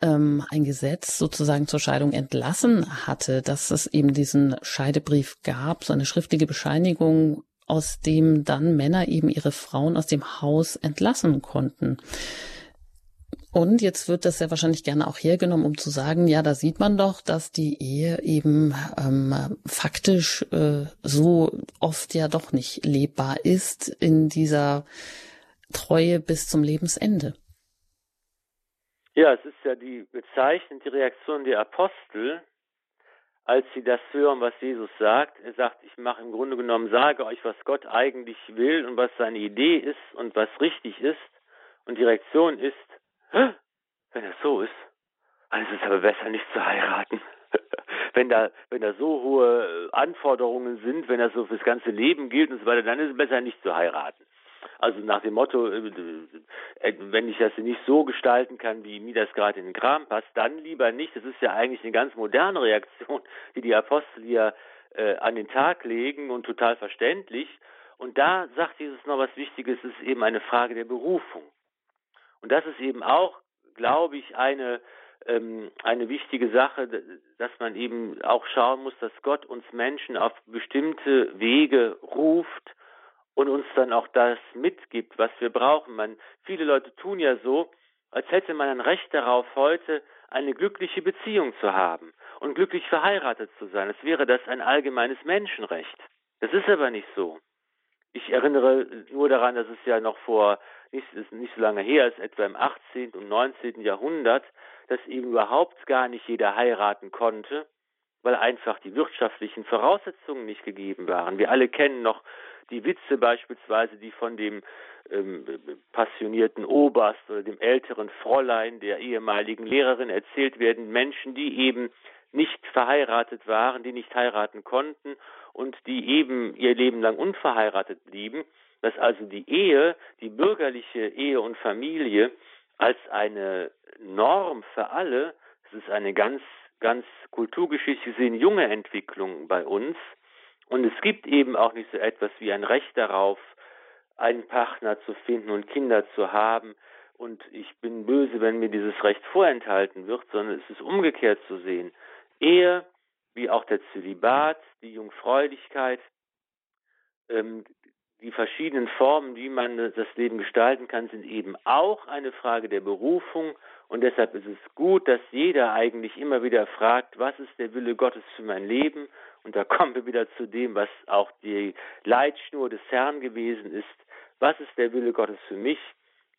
ähm, ein Gesetz sozusagen zur Scheidung entlassen hatte, dass es eben diesen Scheidebrief gab, so eine schriftliche Bescheinigung aus dem dann Männer eben ihre Frauen aus dem Haus entlassen konnten. Und jetzt wird das ja wahrscheinlich gerne auch hergenommen, um zu sagen, ja, da sieht man doch, dass die Ehe eben ähm, faktisch äh, so oft ja doch nicht lebbar ist in dieser Treue bis zum Lebensende. Ja, es ist ja die bezeichnende Reaktion der Apostel, als sie das hören, was Jesus sagt. Er sagt, ich mache im Grunde genommen, sage euch, was Gott eigentlich will und was seine Idee ist und was richtig ist. Und die Reaktion ist, wenn es so ist, dann ist es aber besser nicht zu heiraten. wenn da, wenn da so hohe Anforderungen sind, wenn das so fürs ganze Leben gilt und so weiter, dann ist es besser nicht zu heiraten. Also nach dem Motto, äh, äh, wenn ich das nicht so gestalten kann, wie mir das gerade in den Kram passt, dann lieber nicht. Das ist ja eigentlich eine ganz moderne Reaktion, die die Apostel hier äh, an den Tag legen und total verständlich. Und da sagt Jesus noch was Wichtiges, es ist eben eine Frage der Berufung. Und das ist eben auch, glaube ich, eine, ähm, eine wichtige Sache, dass man eben auch schauen muss, dass Gott uns Menschen auf bestimmte Wege ruft, und uns dann auch das mitgibt, was wir brauchen. Man, viele Leute tun ja so, als hätte man ein Recht darauf, heute eine glückliche Beziehung zu haben und glücklich verheiratet zu sein. Es wäre das ein allgemeines Menschenrecht. Das ist aber nicht so. Ich erinnere nur daran, dass es ja noch vor nicht, nicht so lange her ist, etwa im 18. und 19. Jahrhundert, dass eben überhaupt gar nicht jeder heiraten konnte, weil einfach die wirtschaftlichen Voraussetzungen nicht gegeben waren. Wir alle kennen noch die Witze beispielsweise, die von dem ähm, passionierten Oberst oder dem älteren Fräulein der ehemaligen Lehrerin erzählt werden, Menschen, die eben nicht verheiratet waren, die nicht heiraten konnten und die eben ihr Leben lang unverheiratet blieben, dass also die Ehe, die bürgerliche Ehe und Familie als eine Norm für alle, es ist eine ganz, ganz kulturgeschichtlich gesehen junge Entwicklung bei uns, und es gibt eben auch nicht so etwas wie ein Recht darauf, einen Partner zu finden und Kinder zu haben. Und ich bin böse, wenn mir dieses Recht vorenthalten wird, sondern es ist umgekehrt zu sehen. Ehe, wie auch der Zölibat, die Jungfräulichkeit, ähm, die verschiedenen Formen, wie man das Leben gestalten kann, sind eben auch eine Frage der Berufung. Und deshalb ist es gut, dass jeder eigentlich immer wieder fragt, was ist der Wille Gottes für mein Leben? Und da kommen wir wieder zu dem, was auch die Leitschnur des Herrn gewesen ist. Was ist der Wille Gottes für mich?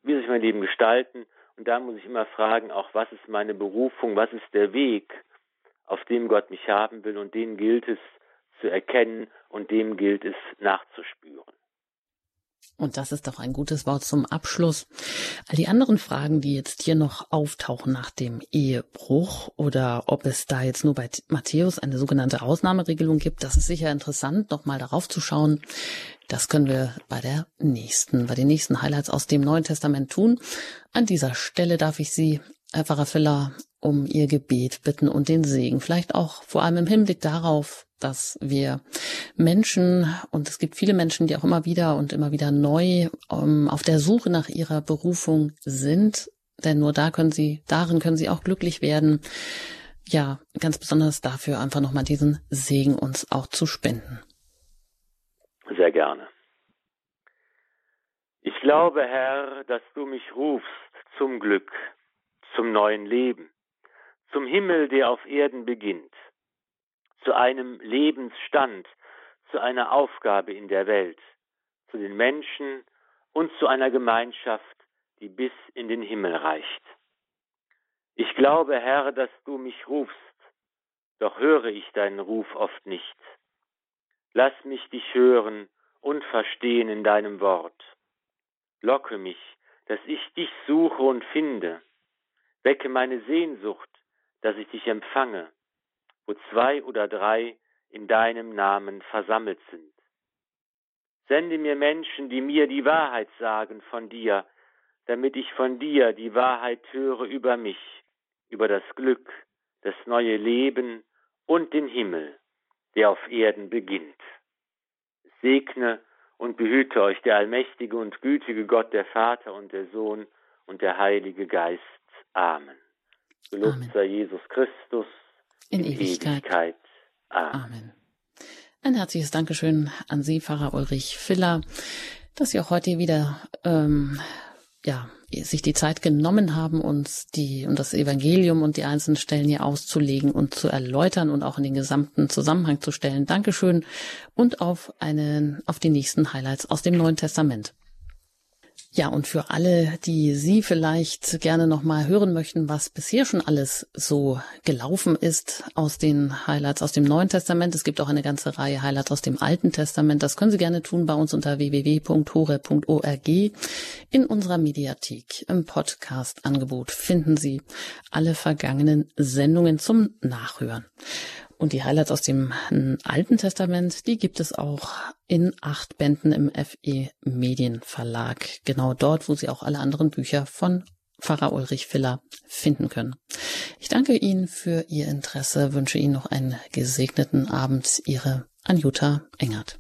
Wie soll ich mein Leben gestalten? Und da muss ich immer fragen, auch was ist meine Berufung? Was ist der Weg, auf dem Gott mich haben will? Und den gilt es zu erkennen und dem gilt es nachzuspüren. Und das ist doch ein gutes Wort zum Abschluss. All die anderen Fragen, die jetzt hier noch auftauchen nach dem Ehebruch oder ob es da jetzt nur bei Matthäus eine sogenannte Ausnahmeregelung gibt, das ist sicher interessant, nochmal darauf zu schauen. Das können wir bei der nächsten, bei den nächsten Highlights aus dem Neuen Testament tun. An dieser Stelle darf ich Sie, Herr Pfarrer Filler, um Ihr Gebet bitten und den Segen. Vielleicht auch vor allem im Hinblick darauf, dass wir Menschen, und es gibt viele Menschen, die auch immer wieder und immer wieder neu um, ähm, auf der Suche nach ihrer Berufung sind, denn nur da können sie, darin können sie auch glücklich werden. Ja, ganz besonders dafür einfach nochmal diesen Segen uns auch zu spenden. Sehr gerne. Ich glaube, Herr, dass du mich rufst zum Glück, zum neuen Leben, zum Himmel, der auf Erden beginnt zu einem Lebensstand, zu einer Aufgabe in der Welt, zu den Menschen und zu einer Gemeinschaft, die bis in den Himmel reicht. Ich glaube, Herr, dass du mich rufst, doch höre ich deinen Ruf oft nicht. Lass mich dich hören und verstehen in deinem Wort. Locke mich, dass ich dich suche und finde. Wecke meine Sehnsucht, dass ich dich empfange wo zwei oder drei in deinem Namen versammelt sind. Sende mir Menschen, die mir die Wahrheit sagen von dir, damit ich von dir die Wahrheit höre über mich, über das Glück, das neue Leben und den Himmel, der auf Erden beginnt. Segne und behüte euch der allmächtige und gütige Gott, der Vater und der Sohn und der Heilige Geist. Amen. Gelobt sei Jesus Christus in, Ewigkeit. Ewigkeit. Amen. Amen. Ein herzliches Dankeschön an Sie, Pfarrer Ulrich Filler, dass Sie auch heute wieder ähm, ja, sich die Zeit genommen haben, uns die und das Evangelium und die einzelnen Stellen hier auszulegen und zu erläutern und auch in den gesamten Zusammenhang zu stellen. Dankeschön und auf einen, auf die nächsten Highlights aus dem Neuen Testament. Ja, und für alle, die Sie vielleicht gerne nochmal hören möchten, was bisher schon alles so gelaufen ist aus den Highlights aus dem Neuen Testament. Es gibt auch eine ganze Reihe Highlights aus dem Alten Testament. Das können Sie gerne tun bei uns unter www.hore.org. In unserer Mediathek im Podcast-Angebot finden Sie alle vergangenen Sendungen zum Nachhören. Und die Highlights aus dem Alten Testament, die gibt es auch in acht Bänden im FE Medienverlag. Genau dort, wo Sie auch alle anderen Bücher von Pfarrer Ulrich Filler finden können. Ich danke Ihnen für Ihr Interesse, wünsche Ihnen noch einen gesegneten Abend. Ihre Anjuta Engert.